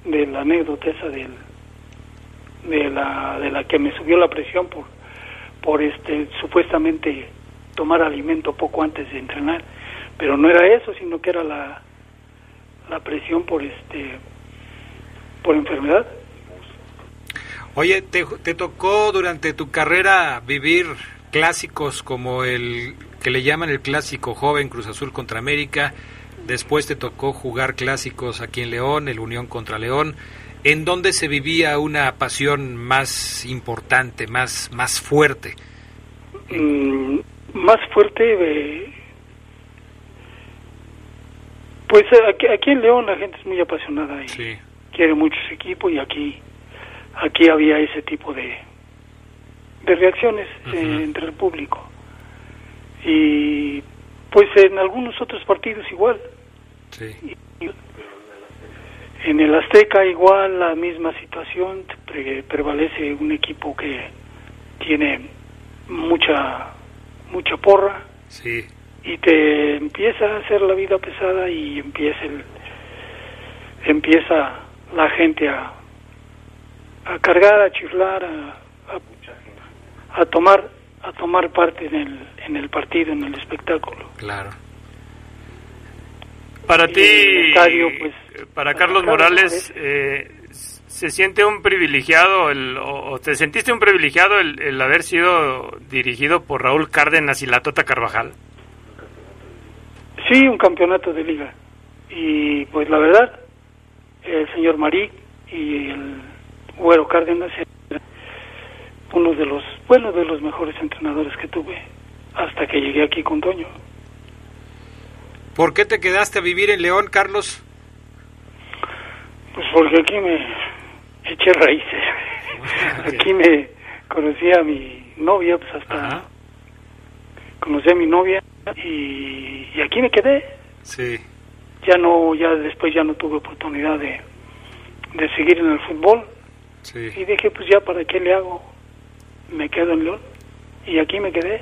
Speaker 9: de la anécdota esa del, de la, de la que me subió la presión por, por este, supuestamente tomar alimento poco antes de entrenar, pero no era eso, sino que era la, la presión por este, por enfermedad.
Speaker 1: Oye, ¿te, te tocó durante tu carrera vivir clásicos como el que le llaman el clásico joven Cruz Azul contra América? Después te tocó jugar clásicos aquí en León, el Unión contra León. ¿En dónde se vivía una pasión más importante, más, más fuerte?
Speaker 9: Mm, más fuerte, eh, pues eh, aquí, aquí en León la gente es muy apasionada y
Speaker 1: Sí,
Speaker 9: quiere mucho su equipo y aquí aquí había ese tipo de de reacciones eh, entre el público. Y pues en algunos otros partidos igual.
Speaker 1: Sí.
Speaker 9: en el Azteca igual la misma situación pre- prevalece un equipo que tiene mucha mucha porra.
Speaker 1: Sí,
Speaker 9: y te empieza a hacer la vida pesada y empieza el empieza la gente a a cargar a chiflar a, a, a tomar a tomar parte en el en el partido en el espectáculo.
Speaker 1: Claro.
Speaker 2: Para ti,
Speaker 9: estadio, pues,
Speaker 2: para
Speaker 9: para
Speaker 2: Carlos
Speaker 9: Carlos
Speaker 2: Morales, eh, ¿se siente un privilegiado el, o, o te sentiste un privilegiado el, el haber sido dirigido por Raúl Cárdenas y la Tota Carvajal?
Speaker 9: sí un campeonato de liga y pues la verdad el señor Marí y el Güero Cárdenas eran uno de los bueno de los mejores entrenadores que tuve hasta que llegué aquí con Toño
Speaker 1: ¿Por qué te quedaste a vivir en León, Carlos?
Speaker 9: Pues porque aquí me eché raíces. Aquí me conocí a mi novia, pues hasta
Speaker 1: Ajá.
Speaker 9: conocí a mi novia y, y aquí me quedé.
Speaker 1: Sí,
Speaker 9: Ya no, ya después ya no tuve oportunidad de, de seguir en el fútbol
Speaker 1: sí.
Speaker 9: y dije pues ya para qué le hago, me quedo en León y aquí me quedé.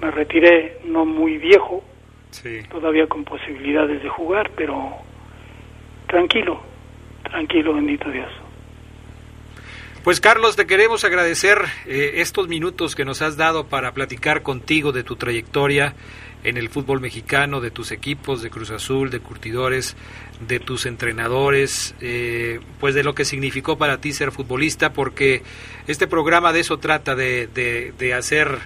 Speaker 9: Me retiré no muy viejo,
Speaker 1: Sí.
Speaker 9: todavía con posibilidades de jugar, pero tranquilo, tranquilo, bendito Dios.
Speaker 1: Pues Carlos, te queremos agradecer eh, estos minutos que nos has dado para platicar contigo de tu trayectoria en el fútbol mexicano, de tus equipos, de Cruz Azul, de Curtidores, de tus entrenadores, eh, pues de lo que significó para ti ser futbolista, porque este programa de eso trata, de, de, de hacer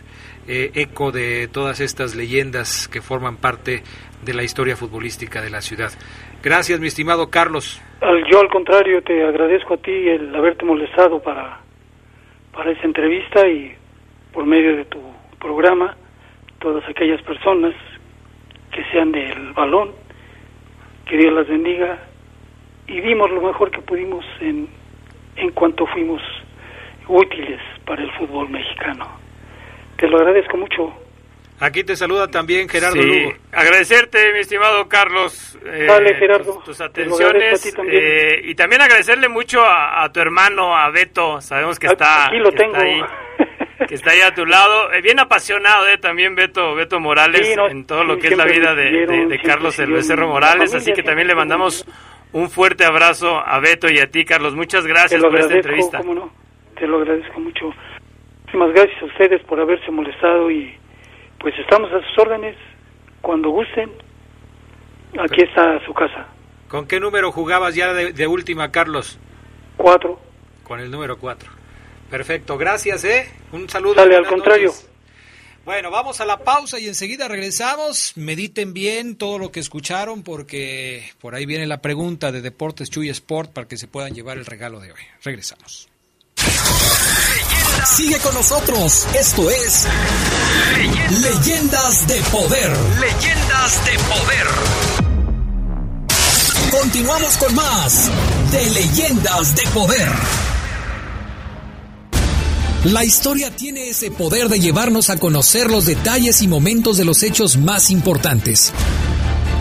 Speaker 1: eh, eco de todas estas leyendas que forman parte de la historia futbolística de la ciudad. Gracias, mi estimado Carlos.
Speaker 9: Yo al contrario te agradezco a ti el haberte molestado para, para esa entrevista y por medio de tu programa, todas aquellas personas que sean del balón, que Dios las bendiga y dimos lo mejor que pudimos en, en cuanto fuimos útiles para el fútbol mexicano. Te lo agradezco mucho.
Speaker 1: Aquí te saluda también Gerardo
Speaker 2: Sí,
Speaker 1: Lugo.
Speaker 2: agradecerte, mi estimado Carlos, eh,
Speaker 9: Dale, Gerardo.
Speaker 2: tus, tus
Speaker 9: Te lo agradezco a
Speaker 2: atenciones
Speaker 9: ti también.
Speaker 2: eh, y también agradecerle mucho a, a tu hermano, a Beto, sabemos que está,
Speaker 9: Aquí lo
Speaker 2: que
Speaker 9: tengo.
Speaker 2: está ahí, que está ahí a tu lado, Eh, bien apasionado eh, también Beto, Beto Morales
Speaker 9: Sí, no,
Speaker 2: en todo lo que es la vida de, Carlos el Becerro Morales, así que también le mandamos un fuerte abrazo a Beto y a ti, Carlos. Muchas gracias por esta entrevista.
Speaker 9: cómo no, te lo agradezco mucho. Muchísimas gracias a ustedes por haberse molestado y pues estamos a sus órdenes cuando gusten. Aquí está su casa.
Speaker 1: ¿Con qué número jugabas ya de, de última, Carlos?
Speaker 9: Cuatro.
Speaker 1: Con el número 4. Perfecto, gracias, ¿eh? Un saludo.
Speaker 9: Dale, al contrario.
Speaker 1: noches. Bueno, vamos a la pausa y enseguida regresamos. Mediten bien todo lo que escucharon porque por ahí viene la pregunta de Deportes Chuy Sport para que se puedan llevar el regalo de hoy. Regresamos.
Speaker 4: Sigue con nosotros. Esto es Leyendas de Poder.
Speaker 7: Leyendas de poder.
Speaker 4: Continuamos con más de Leyendas de Poder. La historia tiene ese poder de llevarnos a conocer los detalles y momentos de los hechos más importantes.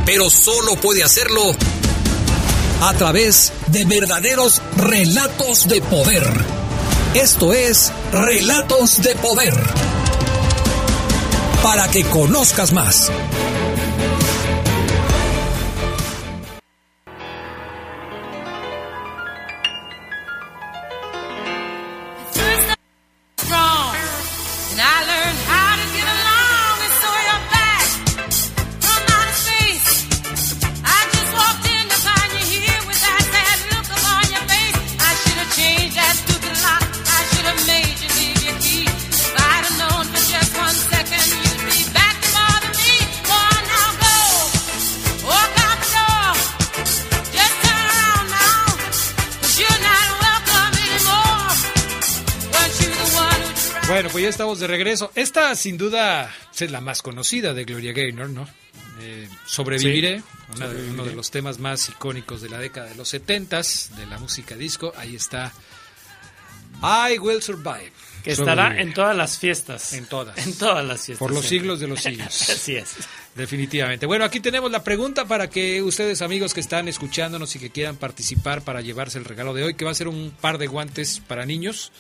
Speaker 4: Pero solo puede hacerlo a través de verdaderos relatos de poder. Esto es Relatos de Poder. Para que conozcas más.
Speaker 10: Now
Speaker 1: ya estamos de regreso. Esta, sin duda, es la más conocida de Gloria Gaynor, ¿no? Eh, Sobreviviré, una de- uno de los temas más icónicos de la década de los 70s de la música disco. Ahí está. I Will Survive.
Speaker 2: Que estará
Speaker 1: Sobreviviré.
Speaker 2: en todas las fiestas.
Speaker 1: En todas.
Speaker 2: En todas las fiestas.
Speaker 1: Por los
Speaker 2: siempre.
Speaker 1: siglos de los siglos.
Speaker 2: Así es.
Speaker 1: Definitivamente. Bueno, aquí tenemos la pregunta para que ustedes, amigos que están escuchándonos y que quieran participar para llevarse el regalo de hoy, que va a ser un par de guantes para niños.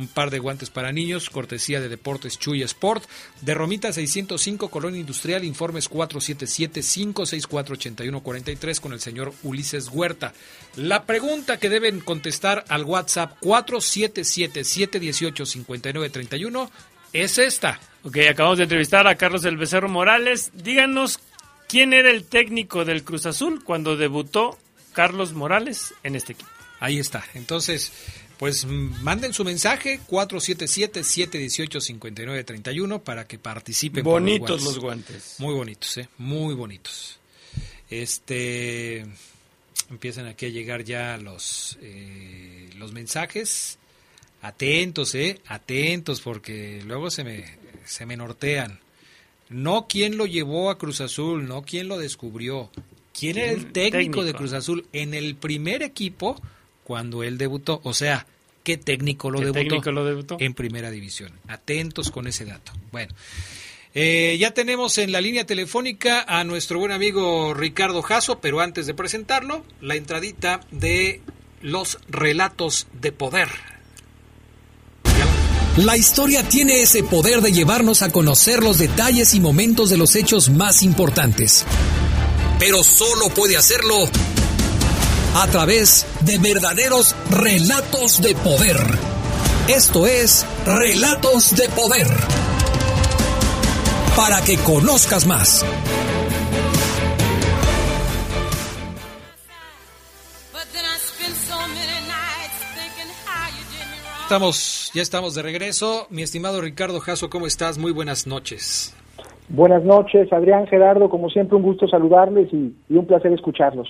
Speaker 1: Un par de guantes para niños, cortesía de Deportes Chuy Sport. De Romita 605, Colonia Industrial, informes 477-564-8143 con el señor Ulises Huerta. La pregunta que deben contestar al WhatsApp 477-718-5931 es esta.
Speaker 2: Ok, acabamos de entrevistar a Carlos El Becerro Morales. Díganos quién era el técnico del Cruz Azul cuando debutó Carlos Morales en este equipo.
Speaker 1: Ahí está. Entonces, pues manden su mensaje 477-718-5931 para que participen. por
Speaker 2: Bonitos los
Speaker 1: guantes.
Speaker 2: guantes.
Speaker 1: Muy bonitos, ¿eh? Muy bonitos. Este, empiezan aquí a llegar ya los, eh, los mensajes. Atentos, ¿eh? Atentos, porque luego se me, se me nortean. No quién lo llevó a Cruz Azul, no quién lo descubrió. ¿Quién era el técnico,
Speaker 2: Técnico.
Speaker 1: de Cruz Azul en el primer equipo cuando él debutó? O sea, ¿qué técnico lo
Speaker 2: ¿Qué
Speaker 1: debutó?
Speaker 2: técnico lo debutó?
Speaker 1: En primera división. Atentos con ese dato. Bueno, eh, ya tenemos en la línea telefónica a nuestro buen amigo Ricardo Jasso, pero antes de presentarlo, la entradita de los relatos de poder.
Speaker 4: La historia tiene ese poder de llevarnos a conocer los detalles y momentos de los hechos más importantes. Pero solo puede hacerlo a través de verdaderos relatos de poder. Esto es Relatos de Poder. Para que conozcas más.
Speaker 1: Estamos, ya estamos de regreso. Mi estimado Ricardo Jasso, ¿cómo estás? Muy buenas noches.
Speaker 11: Buenas noches, Adrián Gerardo, como siempre un gusto saludarles y, y un placer escucharlos.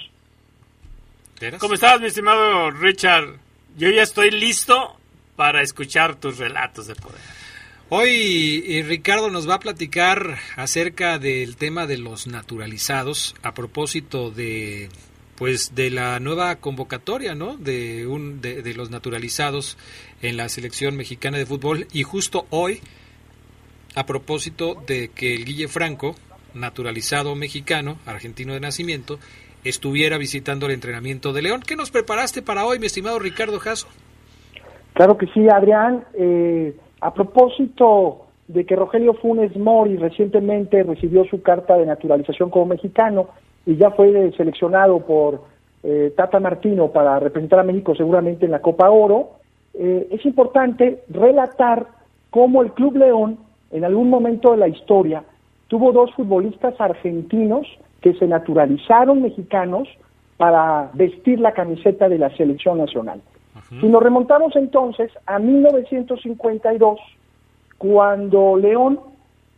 Speaker 2: ¿Cómo estás, mi estimado Richard? Yo ya estoy listo para escuchar tus relatos de poder.
Speaker 1: Hoy eh, Ricardo nos va a platicar acerca del tema de los naturalizados a propósito de pues de la nueva convocatoria, ¿no? De un de, de los naturalizados en la selección mexicana de fútbol y justo hoy a propósito de que el Guille Franco, naturalizado mexicano, argentino de nacimiento, estuviera visitando el entrenamiento de León. ¿Qué nos preparaste para hoy, mi estimado Ricardo Jasso?
Speaker 11: Claro que sí, Adrián. Eh, a propósito de que Rogelio Funes Mori recientemente recibió su carta de naturalización como mexicano y ya fue seleccionado por eh, Tata Martino para representar a México seguramente en la Copa Oro, eh, es importante relatar cómo el Club León en algún momento de la historia tuvo dos futbolistas argentinos que se naturalizaron mexicanos para vestir la camiseta de la selección nacional. Si nos remontamos entonces a 1952, cuando León,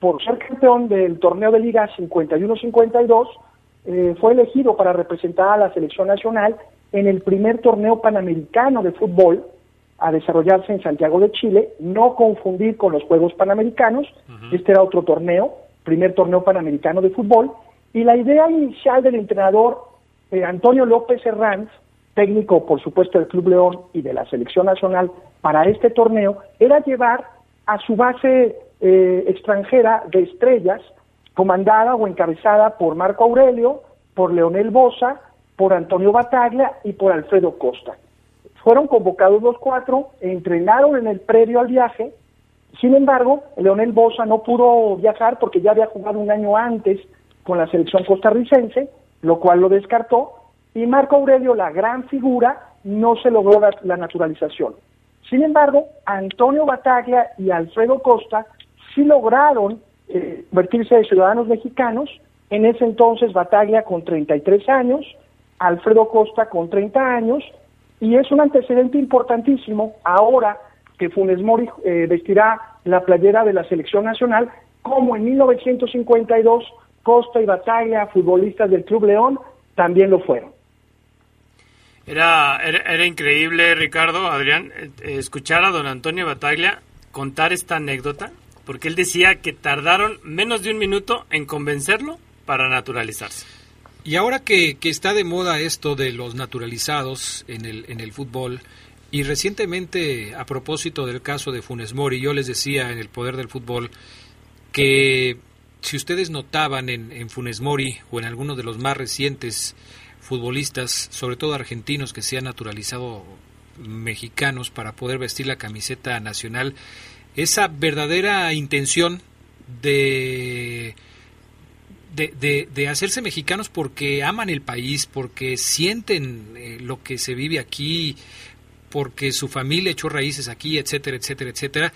Speaker 11: por ser campeón del torneo de liga 51-52, eh, fue elegido para representar a la selección nacional en el primer torneo panamericano de fútbol a desarrollarse en Santiago de Chile, no confundir con los Juegos Panamericanos, este era otro torneo, primer torneo panamericano de fútbol, y la idea inicial del entrenador eh, Antonio López Herranz, técnico por supuesto del Club León y de la selección nacional para este torneo, era llevar a su base eh, extranjera de estrellas, comandada o encabezada por Marco Aurelio, por Leonel Bosa por Antonio Bataglia y por Alfredo Costa. Fueron convocados los cuatro, entrenaron en el previo al viaje, sin embargo, Leonel Bosa no pudo viajar porque ya había jugado un año antes con la selección costarricense, lo cual lo descartó, y Marco Aurelio, la gran figura, no se logró la, la naturalización. Sin embargo, Antonio Bataglia y Alfredo Costa sí lograron eh, convertirse de ciudadanos mexicanos. En ese entonces Bataglia con 33 años, Alfredo Costa con 30 años, y es un antecedente importantísimo ahora que Funes Mori eh, vestirá la playera de la selección nacional, como en 1952 Costa y Bataglia, futbolistas del Club León, también lo fueron.
Speaker 2: Era, era, era increíble, Ricardo, Adrián, eh, escuchar a don Antonio Bataglia contar esta anécdota, porque él decía que tardaron menos de un minuto en convencerlo para naturalizarse.
Speaker 1: Y ahora que, que está de moda esto de los naturalizados en el, en el fútbol, y recientemente a propósito del caso de Funes Mori, yo les decía en el poder del fútbol que si ustedes notaban en, en Funes Mori o en alguno de los más recientes futbolistas, sobre todo argentinos que se han naturalizado mexicanos para poder vestir la camiseta nacional, esa verdadera intención de, de, de, de hacerse mexicanos porque aman el país, porque sienten eh, lo que se vive aquí, porque su familia echó raíces aquí, etcétera, etcétera, etcétera.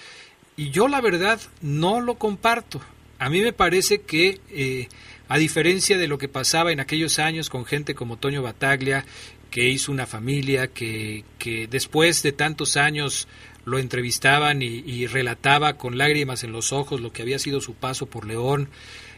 Speaker 1: Y yo la verdad no lo comparto. A mí me parece que, eh, a diferencia de lo que pasaba en aquellos años con gente como Toño Bataglia, que hizo una familia, que, que después de tantos años lo entrevistaban y, y, relataba con lágrimas en los ojos lo que había sido su paso por León,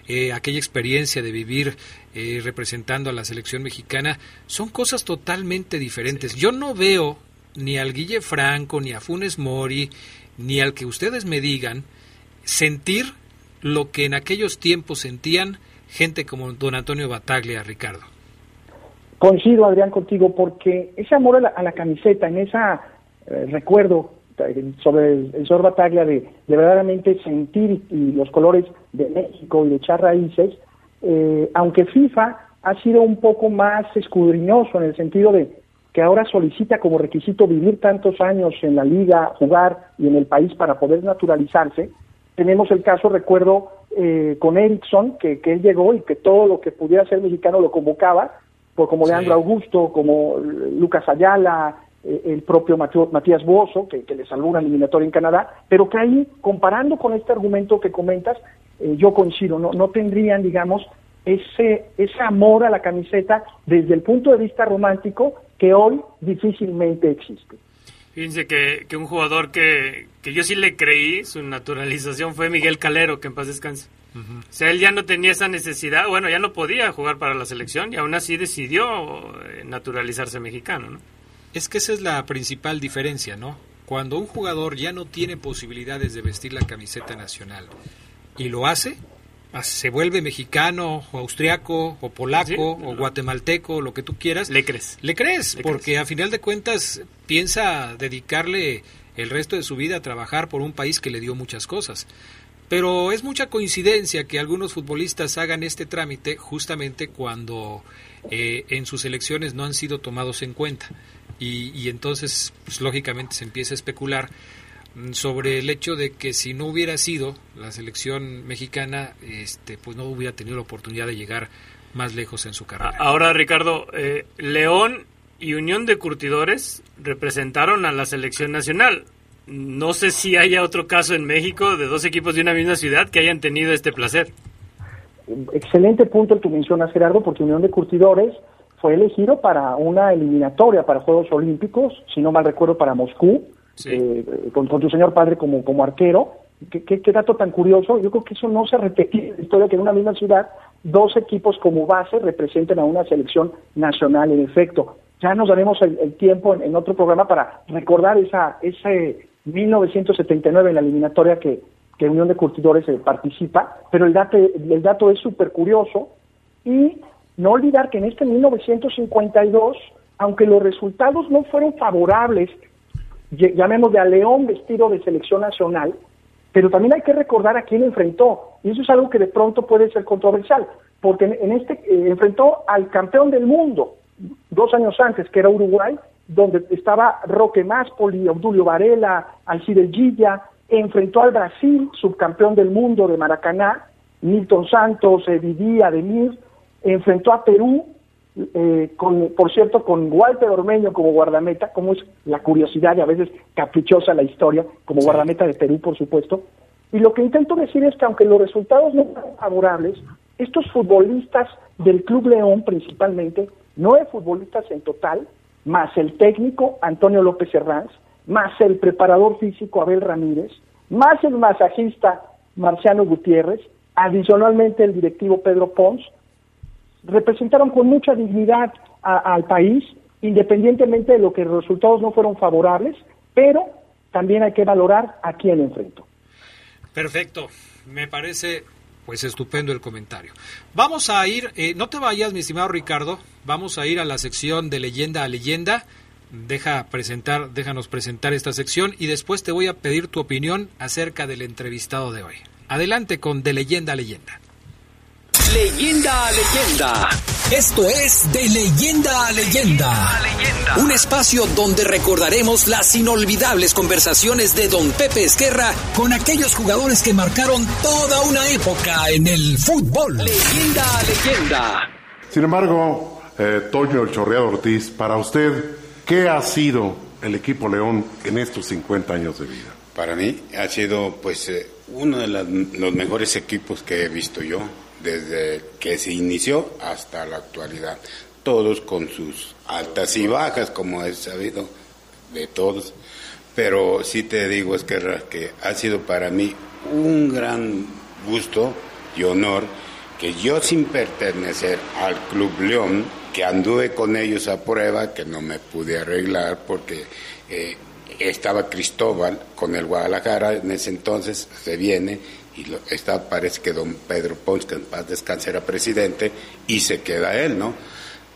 Speaker 1: eh, aquella experiencia de vivir eh, representando a la selección mexicana, son cosas totalmente diferentes. Yo no veo ni al Guille Franco, ni a Funes Mori, ni al que ustedes me digan, sentir lo que en aquellos tiempos sentían gente como don Antonio Bataglia, Ricardo.
Speaker 11: Coincido, Adrián, contigo, porque ese amor a la, a la camiseta, en ese eh, recuerdo sobre el, el señor Bataglia de, de, verdaderamente sentir y los colores de México y de echar raíces, eh, aunque FIFA ha sido un poco más escudriñoso en el sentido de que ahora solicita como requisito vivir tantos años en la liga, jugar y en el país para poder naturalizarse, tenemos el caso, recuerdo, eh, con Erickson, que, que, él llegó y que todo lo que pudiera ser mexicano lo convocaba, por como Leandro. Augusto, como Lucas Ayala, eh, el propio Matías Bozo, que, que, le salvó una eliminatoria en Canadá, pero que ahí, comparando con este argumento que comentas, eh, yo coincido, no, no tendrían, digamos, ese, ese amor a la camiseta desde el punto de vista romántico que hoy difícilmente existe.
Speaker 2: Fíjense que, que un jugador que, que, yo sí le creí, su naturalización fue Miguel Calero, que en paz descanse. Uh -huh. O sea, él ya no tenía esa necesidad, bueno, ya no podía jugar para la selección y aún así decidió eh, naturalizarse mexicano, ¿no?
Speaker 1: Es que esa es la principal diferencia, ¿no? Cuando un jugador ya no tiene posibilidades de vestir la camiseta nacional y lo hace, se vuelve mexicano o austriaco o polaco ¿Sí? o guatemalteco, lo que tú quieras.
Speaker 2: Le crees.
Speaker 1: Le crees,
Speaker 2: Le
Speaker 1: porque
Speaker 2: crees.
Speaker 1: a final de cuentas piensa dedicarle el resto de su vida a trabajar por un país que le dio muchas cosas. Pero es mucha coincidencia que algunos futbolistas hagan este trámite justamente cuando eh, en sus elecciones no han sido tomados en cuenta. Y, y entonces, pues, lógicamente, se empieza a especular sobre el hecho de que si no hubiera sido la selección mexicana, este, pues no hubiera tenido la oportunidad de llegar más lejos en su carrera.
Speaker 2: Ahora, Ricardo, eh, León y Unión de Curtidores representaron a la selección nacional. No sé si haya otro caso en México de dos equipos de una misma ciudad que hayan tenido este placer.
Speaker 11: Excelente punto el que mencionas, Gerardo, porque Unión de Curtidores fue elegido para una eliminatoria para Juegos Olímpicos, si no mal recuerdo, para Moscú, eh, con, con, tu señor padre como, como arquero. ¿Qué, ¿Qué, dato tan curioso. Yo creo que eso no se repetía en la historia que en una misma ciudad dos equipos como base representen a una selección nacional, en efecto. Ya nos daremos el, tiempo en, en, otro programa para recordar esa ese 1979 en la eliminatoria que, que Unión de Curtidores eh, participa, pero el dato, el dato es súper curioso y no olvidar que en este 1952, aunque los resultados no fueron favorables, llamémosle a León vestido de selección nacional, pero también hay que recordar a quién enfrentó, y eso es algo que de pronto puede ser controversial, porque en, este eh, enfrentó al campeón del mundo, dos años antes, que era Uruguay, donde estaba Roque Máspoli, Obdulio Varela, Alcides Gilla, enfrentó al Brasil, subcampeón del mundo de Maracaná, Milton Santos, eh, Didi Ademir, enfrentó a Perú, eh, con, por cierto, con Walter Ormeño como guardameta, como es la curiosidad y a veces caprichosa la historia, como guardameta de Perú, por supuesto. Y lo que intento decir es que aunque los resultados no fueron favorables, estos futbolistas del Club León principalmente, nueve futbolistas en total, más el técnico Antonio López Herranz, más el preparador físico Abel Ramírez, más el masajista Marciano Gutiérrez, adicionalmente el directivo Pedro Pons, representaron con mucha dignidad a- al país, independientemente de lo que los resultados no fueron favorables, pero también hay que valorar a quién enfrentó.
Speaker 1: Perfecto, me parece pues estupendo el comentario. Vamos a ir, eh, no te vayas mi estimado Ricardo, vamos a ir a la sección de leyenda a leyenda. Deja presentar, déjanos presentar esta sección y después te voy a pedir tu opinión acerca del entrevistado de hoy. Adelante con de leyenda a leyenda.
Speaker 4: Leyenda a leyenda. Esto es de leyenda a leyenda. Un espacio donde recordaremos las inolvidables conversaciones de don Pepe Esquerra con aquellos jugadores que marcaron toda una época en el fútbol. Leyenda a leyenda.
Speaker 12: Sin embargo, eh, Toño El Chorreado Ortiz, para usted, ¿qué ha sido el equipo León en estos 50 años de vida?
Speaker 13: Para mí ha sido pues eh, uno de las- los mejores equipos que he visto yo desde que se inició hasta la actualidad. Todos con sus altas y bajas, como he sabido de todos. Pero sí te digo, es que, que ha sido para mí un gran gusto y honor que yo sin pertenecer al Club León, que anduve con ellos a prueba, que no me pude arreglar porque eh, estaba Cristóbal con el Guadalajara, en ese entonces se viene y lo, está, parece que don Pedro Pons, que en paz descanse, era presidente y se queda él, ¿no?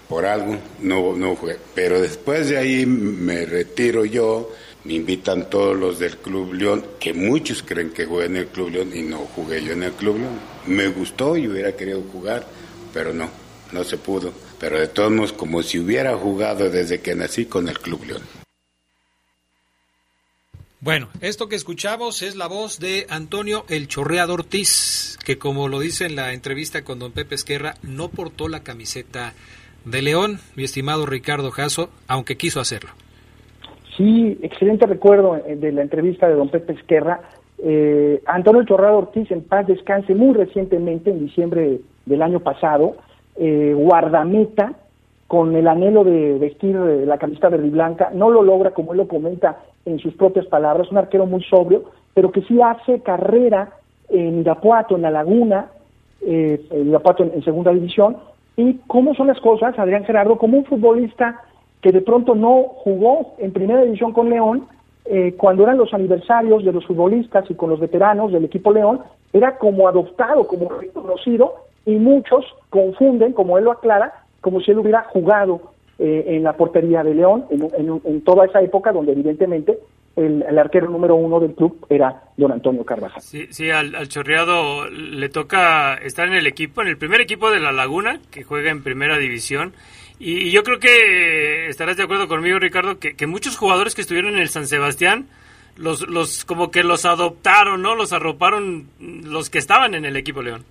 Speaker 13: Por algo no, no. Pero después de ahí me retiro yo, me invitan todos los del Club León, que muchos creen que jugué en el Club León y no jugué yo en el Club León. Me gustó y hubiera querido jugar, pero no, no se pudo. Pero de todos modos, como si hubiera jugado desde que nací con el Club León.
Speaker 1: Bueno, esto que escuchamos es la voz de Antonio El Chorreado Ortiz, que como lo dice en la entrevista con don Pepe Esquerra, no portó la camiseta de León, mi estimado Ricardo Jasso, aunque quiso hacerlo.
Speaker 11: Sí, excelente recuerdo eh, de la entrevista de don Pepe Esquerra. Eh, Antonio Chorrado Ortiz, en paz descanse, muy recientemente, en diciembre del año pasado, eh, guardameta, con el anhelo de vestir eh, la camiseta verde y blanca, no lo logra, como él lo comenta en sus propias palabras, un arquero muy sobrio, pero que sí hace carrera en Irapuato, en La Laguna, eh, en Irapuato en, segunda división, y cómo son las cosas, Adrián Gerardo, como un futbolista que de pronto no jugó en primera división con León, eh, cuando eran los aniversarios de los futbolistas y con los veteranos del equipo León, era como adoptado, como reconocido, y muchos confunden, como él lo aclara, como si él hubiera jugado eh, en la portería de León en, en- en toda esa época donde evidentemente el, el arquero número uno del club era don Antonio Carvajal.
Speaker 2: Sí, sí al, al Chorreado le toca estar en el equipo, en el primer equipo de La Laguna, que juega en primera división. Y, y yo creo que eh, estarás de acuerdo conmigo, Ricardo, que, que muchos jugadores que estuvieron en el San Sebastián, los, los como que los adoptaron, ¿no? Los arroparon los que estaban en el equipo León.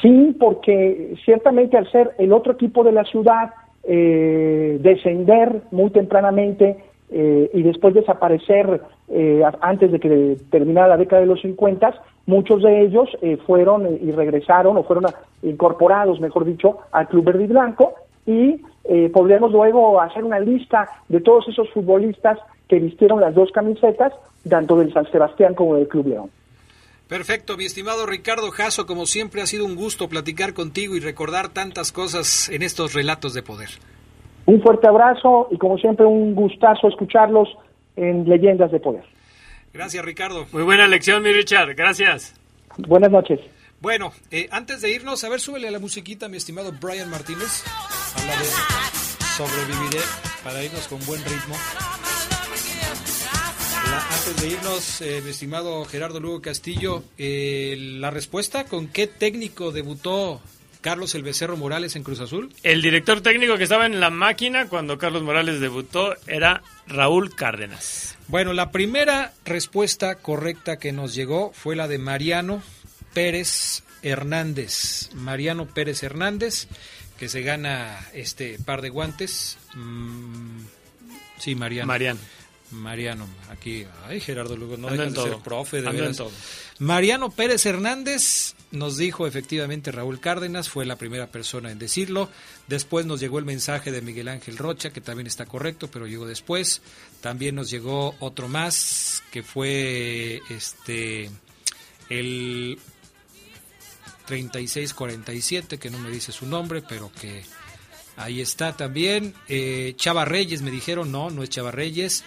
Speaker 11: Sí, porque ciertamente al ser el otro equipo de la ciudad, eh, descender muy tempranamente eh, y después desaparecer eh, antes de que terminara la década de los 50, muchos de ellos eh, fueron y regresaron o fueron incorporados, mejor dicho, al Club Verde y Blanco y eh, podríamos luego hacer una lista de todos esos futbolistas que vistieron las dos camisetas, tanto del San Sebastián como del Club León.
Speaker 1: Perfecto, mi estimado Ricardo Jasso, como siempre ha sido un gusto platicar contigo y recordar tantas cosas en estos relatos de poder.
Speaker 11: Un fuerte abrazo y como siempre un gustazo escucharlos en Leyendas de Poder.
Speaker 1: Gracias, Ricardo.
Speaker 2: Muy buena lección, mi Richard. Gracias.
Speaker 11: Buenas noches.
Speaker 1: Bueno, eh, antes de irnos, a ver, súbele a la musiquita, mi estimado Brian Martínez. Habla de sobreviviré para irnos con buen ritmo. Antes de irnos, eh, mi estimado Gerardo Lugo Castillo, eh, la respuesta con qué técnico debutó Carlos El Becerro Morales en Cruz Azul.
Speaker 2: El director técnico que estaba en la máquina cuando Carlos Morales debutó era Raúl Cárdenas.
Speaker 1: Bueno, la primera respuesta correcta que nos llegó fue la de Mariano Pérez Hernández. Mariano Pérez Hernández, que se gana este par de guantes. Mm, sí, Mariano.
Speaker 2: Mariano.
Speaker 1: Mariano, aquí, ay Gerardo Lugo, no
Speaker 2: en
Speaker 1: de ser profe, de veras.
Speaker 2: todo.
Speaker 1: Mariano Pérez Hernández nos dijo efectivamente Raúl Cárdenas, fue la primera persona en decirlo. Después nos llegó el mensaje de Miguel Ángel Rocha, que también está correcto, pero llegó después. También nos llegó otro más, que fue este el 3647, que no me dice su nombre, pero que ahí está también. Eh, Chava Reyes me dijeron, no, no es Chava Reyes.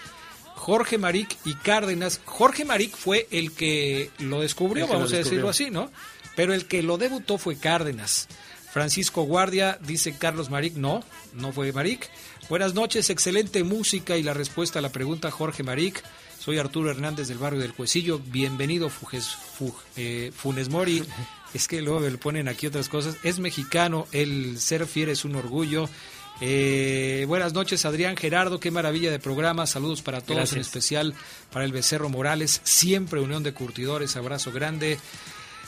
Speaker 1: Jorge Maric y Cárdenas. Jorge Maric fue el que lo descubrió,
Speaker 2: lo
Speaker 1: vamos a decirlo así, ¿no? Pero el que lo debutó fue Cárdenas. Francisco Guardia dice Carlos Maric, no, no fue Maric. Buenas noches, excelente música y la respuesta a la pregunta Jorge Maric. Soy Arturo Hernández del barrio del Cuecillo. Bienvenido, Fujes, Fu- eh, Funes Mori. Es que luego le ponen aquí otras cosas. Es mexicano, el ser fiel es un orgullo. Eh, buenas noches, Adrián Gerardo. Qué maravilla de programa. Saludos para todos,
Speaker 2: Gracias.
Speaker 1: en especial para el Becerro Morales. Siempre Unión de Curtidores. Abrazo grande.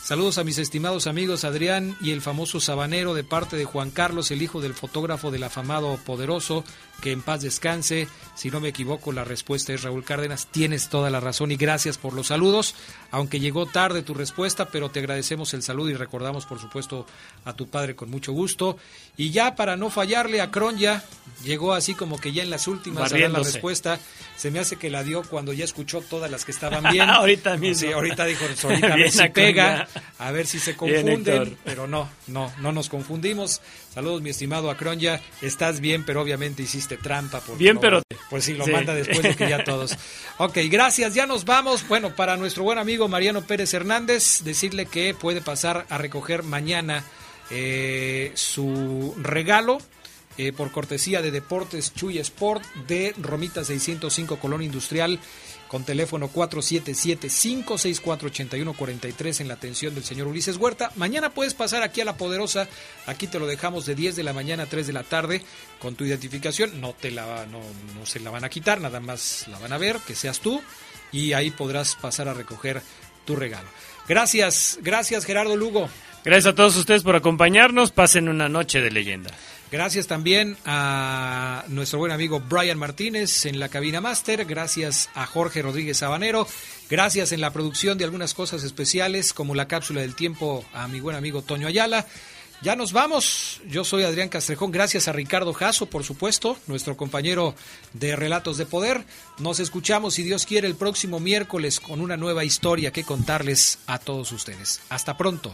Speaker 1: Saludos a mis estimados amigos Adrián y el famoso sabanero de parte de Juan Carlos, el hijo del fotógrafo del afamado Poderoso, que en paz descanse. Si no me equivoco, la respuesta es Raúl Cárdenas. Tienes toda la razón y gracias por los saludos. Aunque llegó tarde tu respuesta, pero te agradecemos el saludo y recordamos, por supuesto, a tu padre con mucho gusto. Y ya para no fallarle a Cronya, llegó así como que ya en las últimas a la respuesta. Se me hace que la dio cuando ya escuchó todas las que estaban bien.
Speaker 2: Ahorita mismo.
Speaker 1: Sí, ahorita dijo, ahorita a ver si pega, a ver si se confunden, pero no, no, no nos confundimos. Saludos, mi estimado Acronya. Estás bien, pero obviamente hiciste trampa. porque
Speaker 2: Bien, pero-
Speaker 1: Pues sí, lo
Speaker 2: Sí.
Speaker 1: manda después de que ya todos. Ok, gracias, ya nos vamos. Bueno, para nuestro buen amigo Mariano Pérez Hernández, decirle que puede pasar a recoger mañana eh, su regalo. eh, por cortesía de Deportes Chuy Sport de Romita 605 Colón Industrial con teléfono 477-564-8143 en la atención del señor Ulises Huerta. Mañana puedes pasar aquí a La Poderosa, aquí te lo dejamos de 10 de la mañana a 3 de la tarde con tu identificación, no, te la, no, no se la van a quitar, nada más la van a ver, que seas tú y ahí podrás pasar a recoger tu regalo. Gracias, gracias Gerardo Lugo.
Speaker 2: Gracias a todos ustedes por acompañarnos. Pasen una noche de leyenda.
Speaker 1: Gracias también a nuestro buen amigo Brian Martínez en la cabina máster. Gracias a Jorge Rodríguez Sabanero. Gracias en la producción de algunas cosas especiales como la cápsula del tiempo a mi buen amigo Toño Ayala. Ya nos vamos. Yo soy Adrián Castrejón. Gracias a Ricardo Jasso, por supuesto, nuestro compañero de Relatos de Poder. Nos escuchamos, si Dios quiere, el próximo miércoles con una nueva historia que contarles a todos ustedes. Hasta pronto.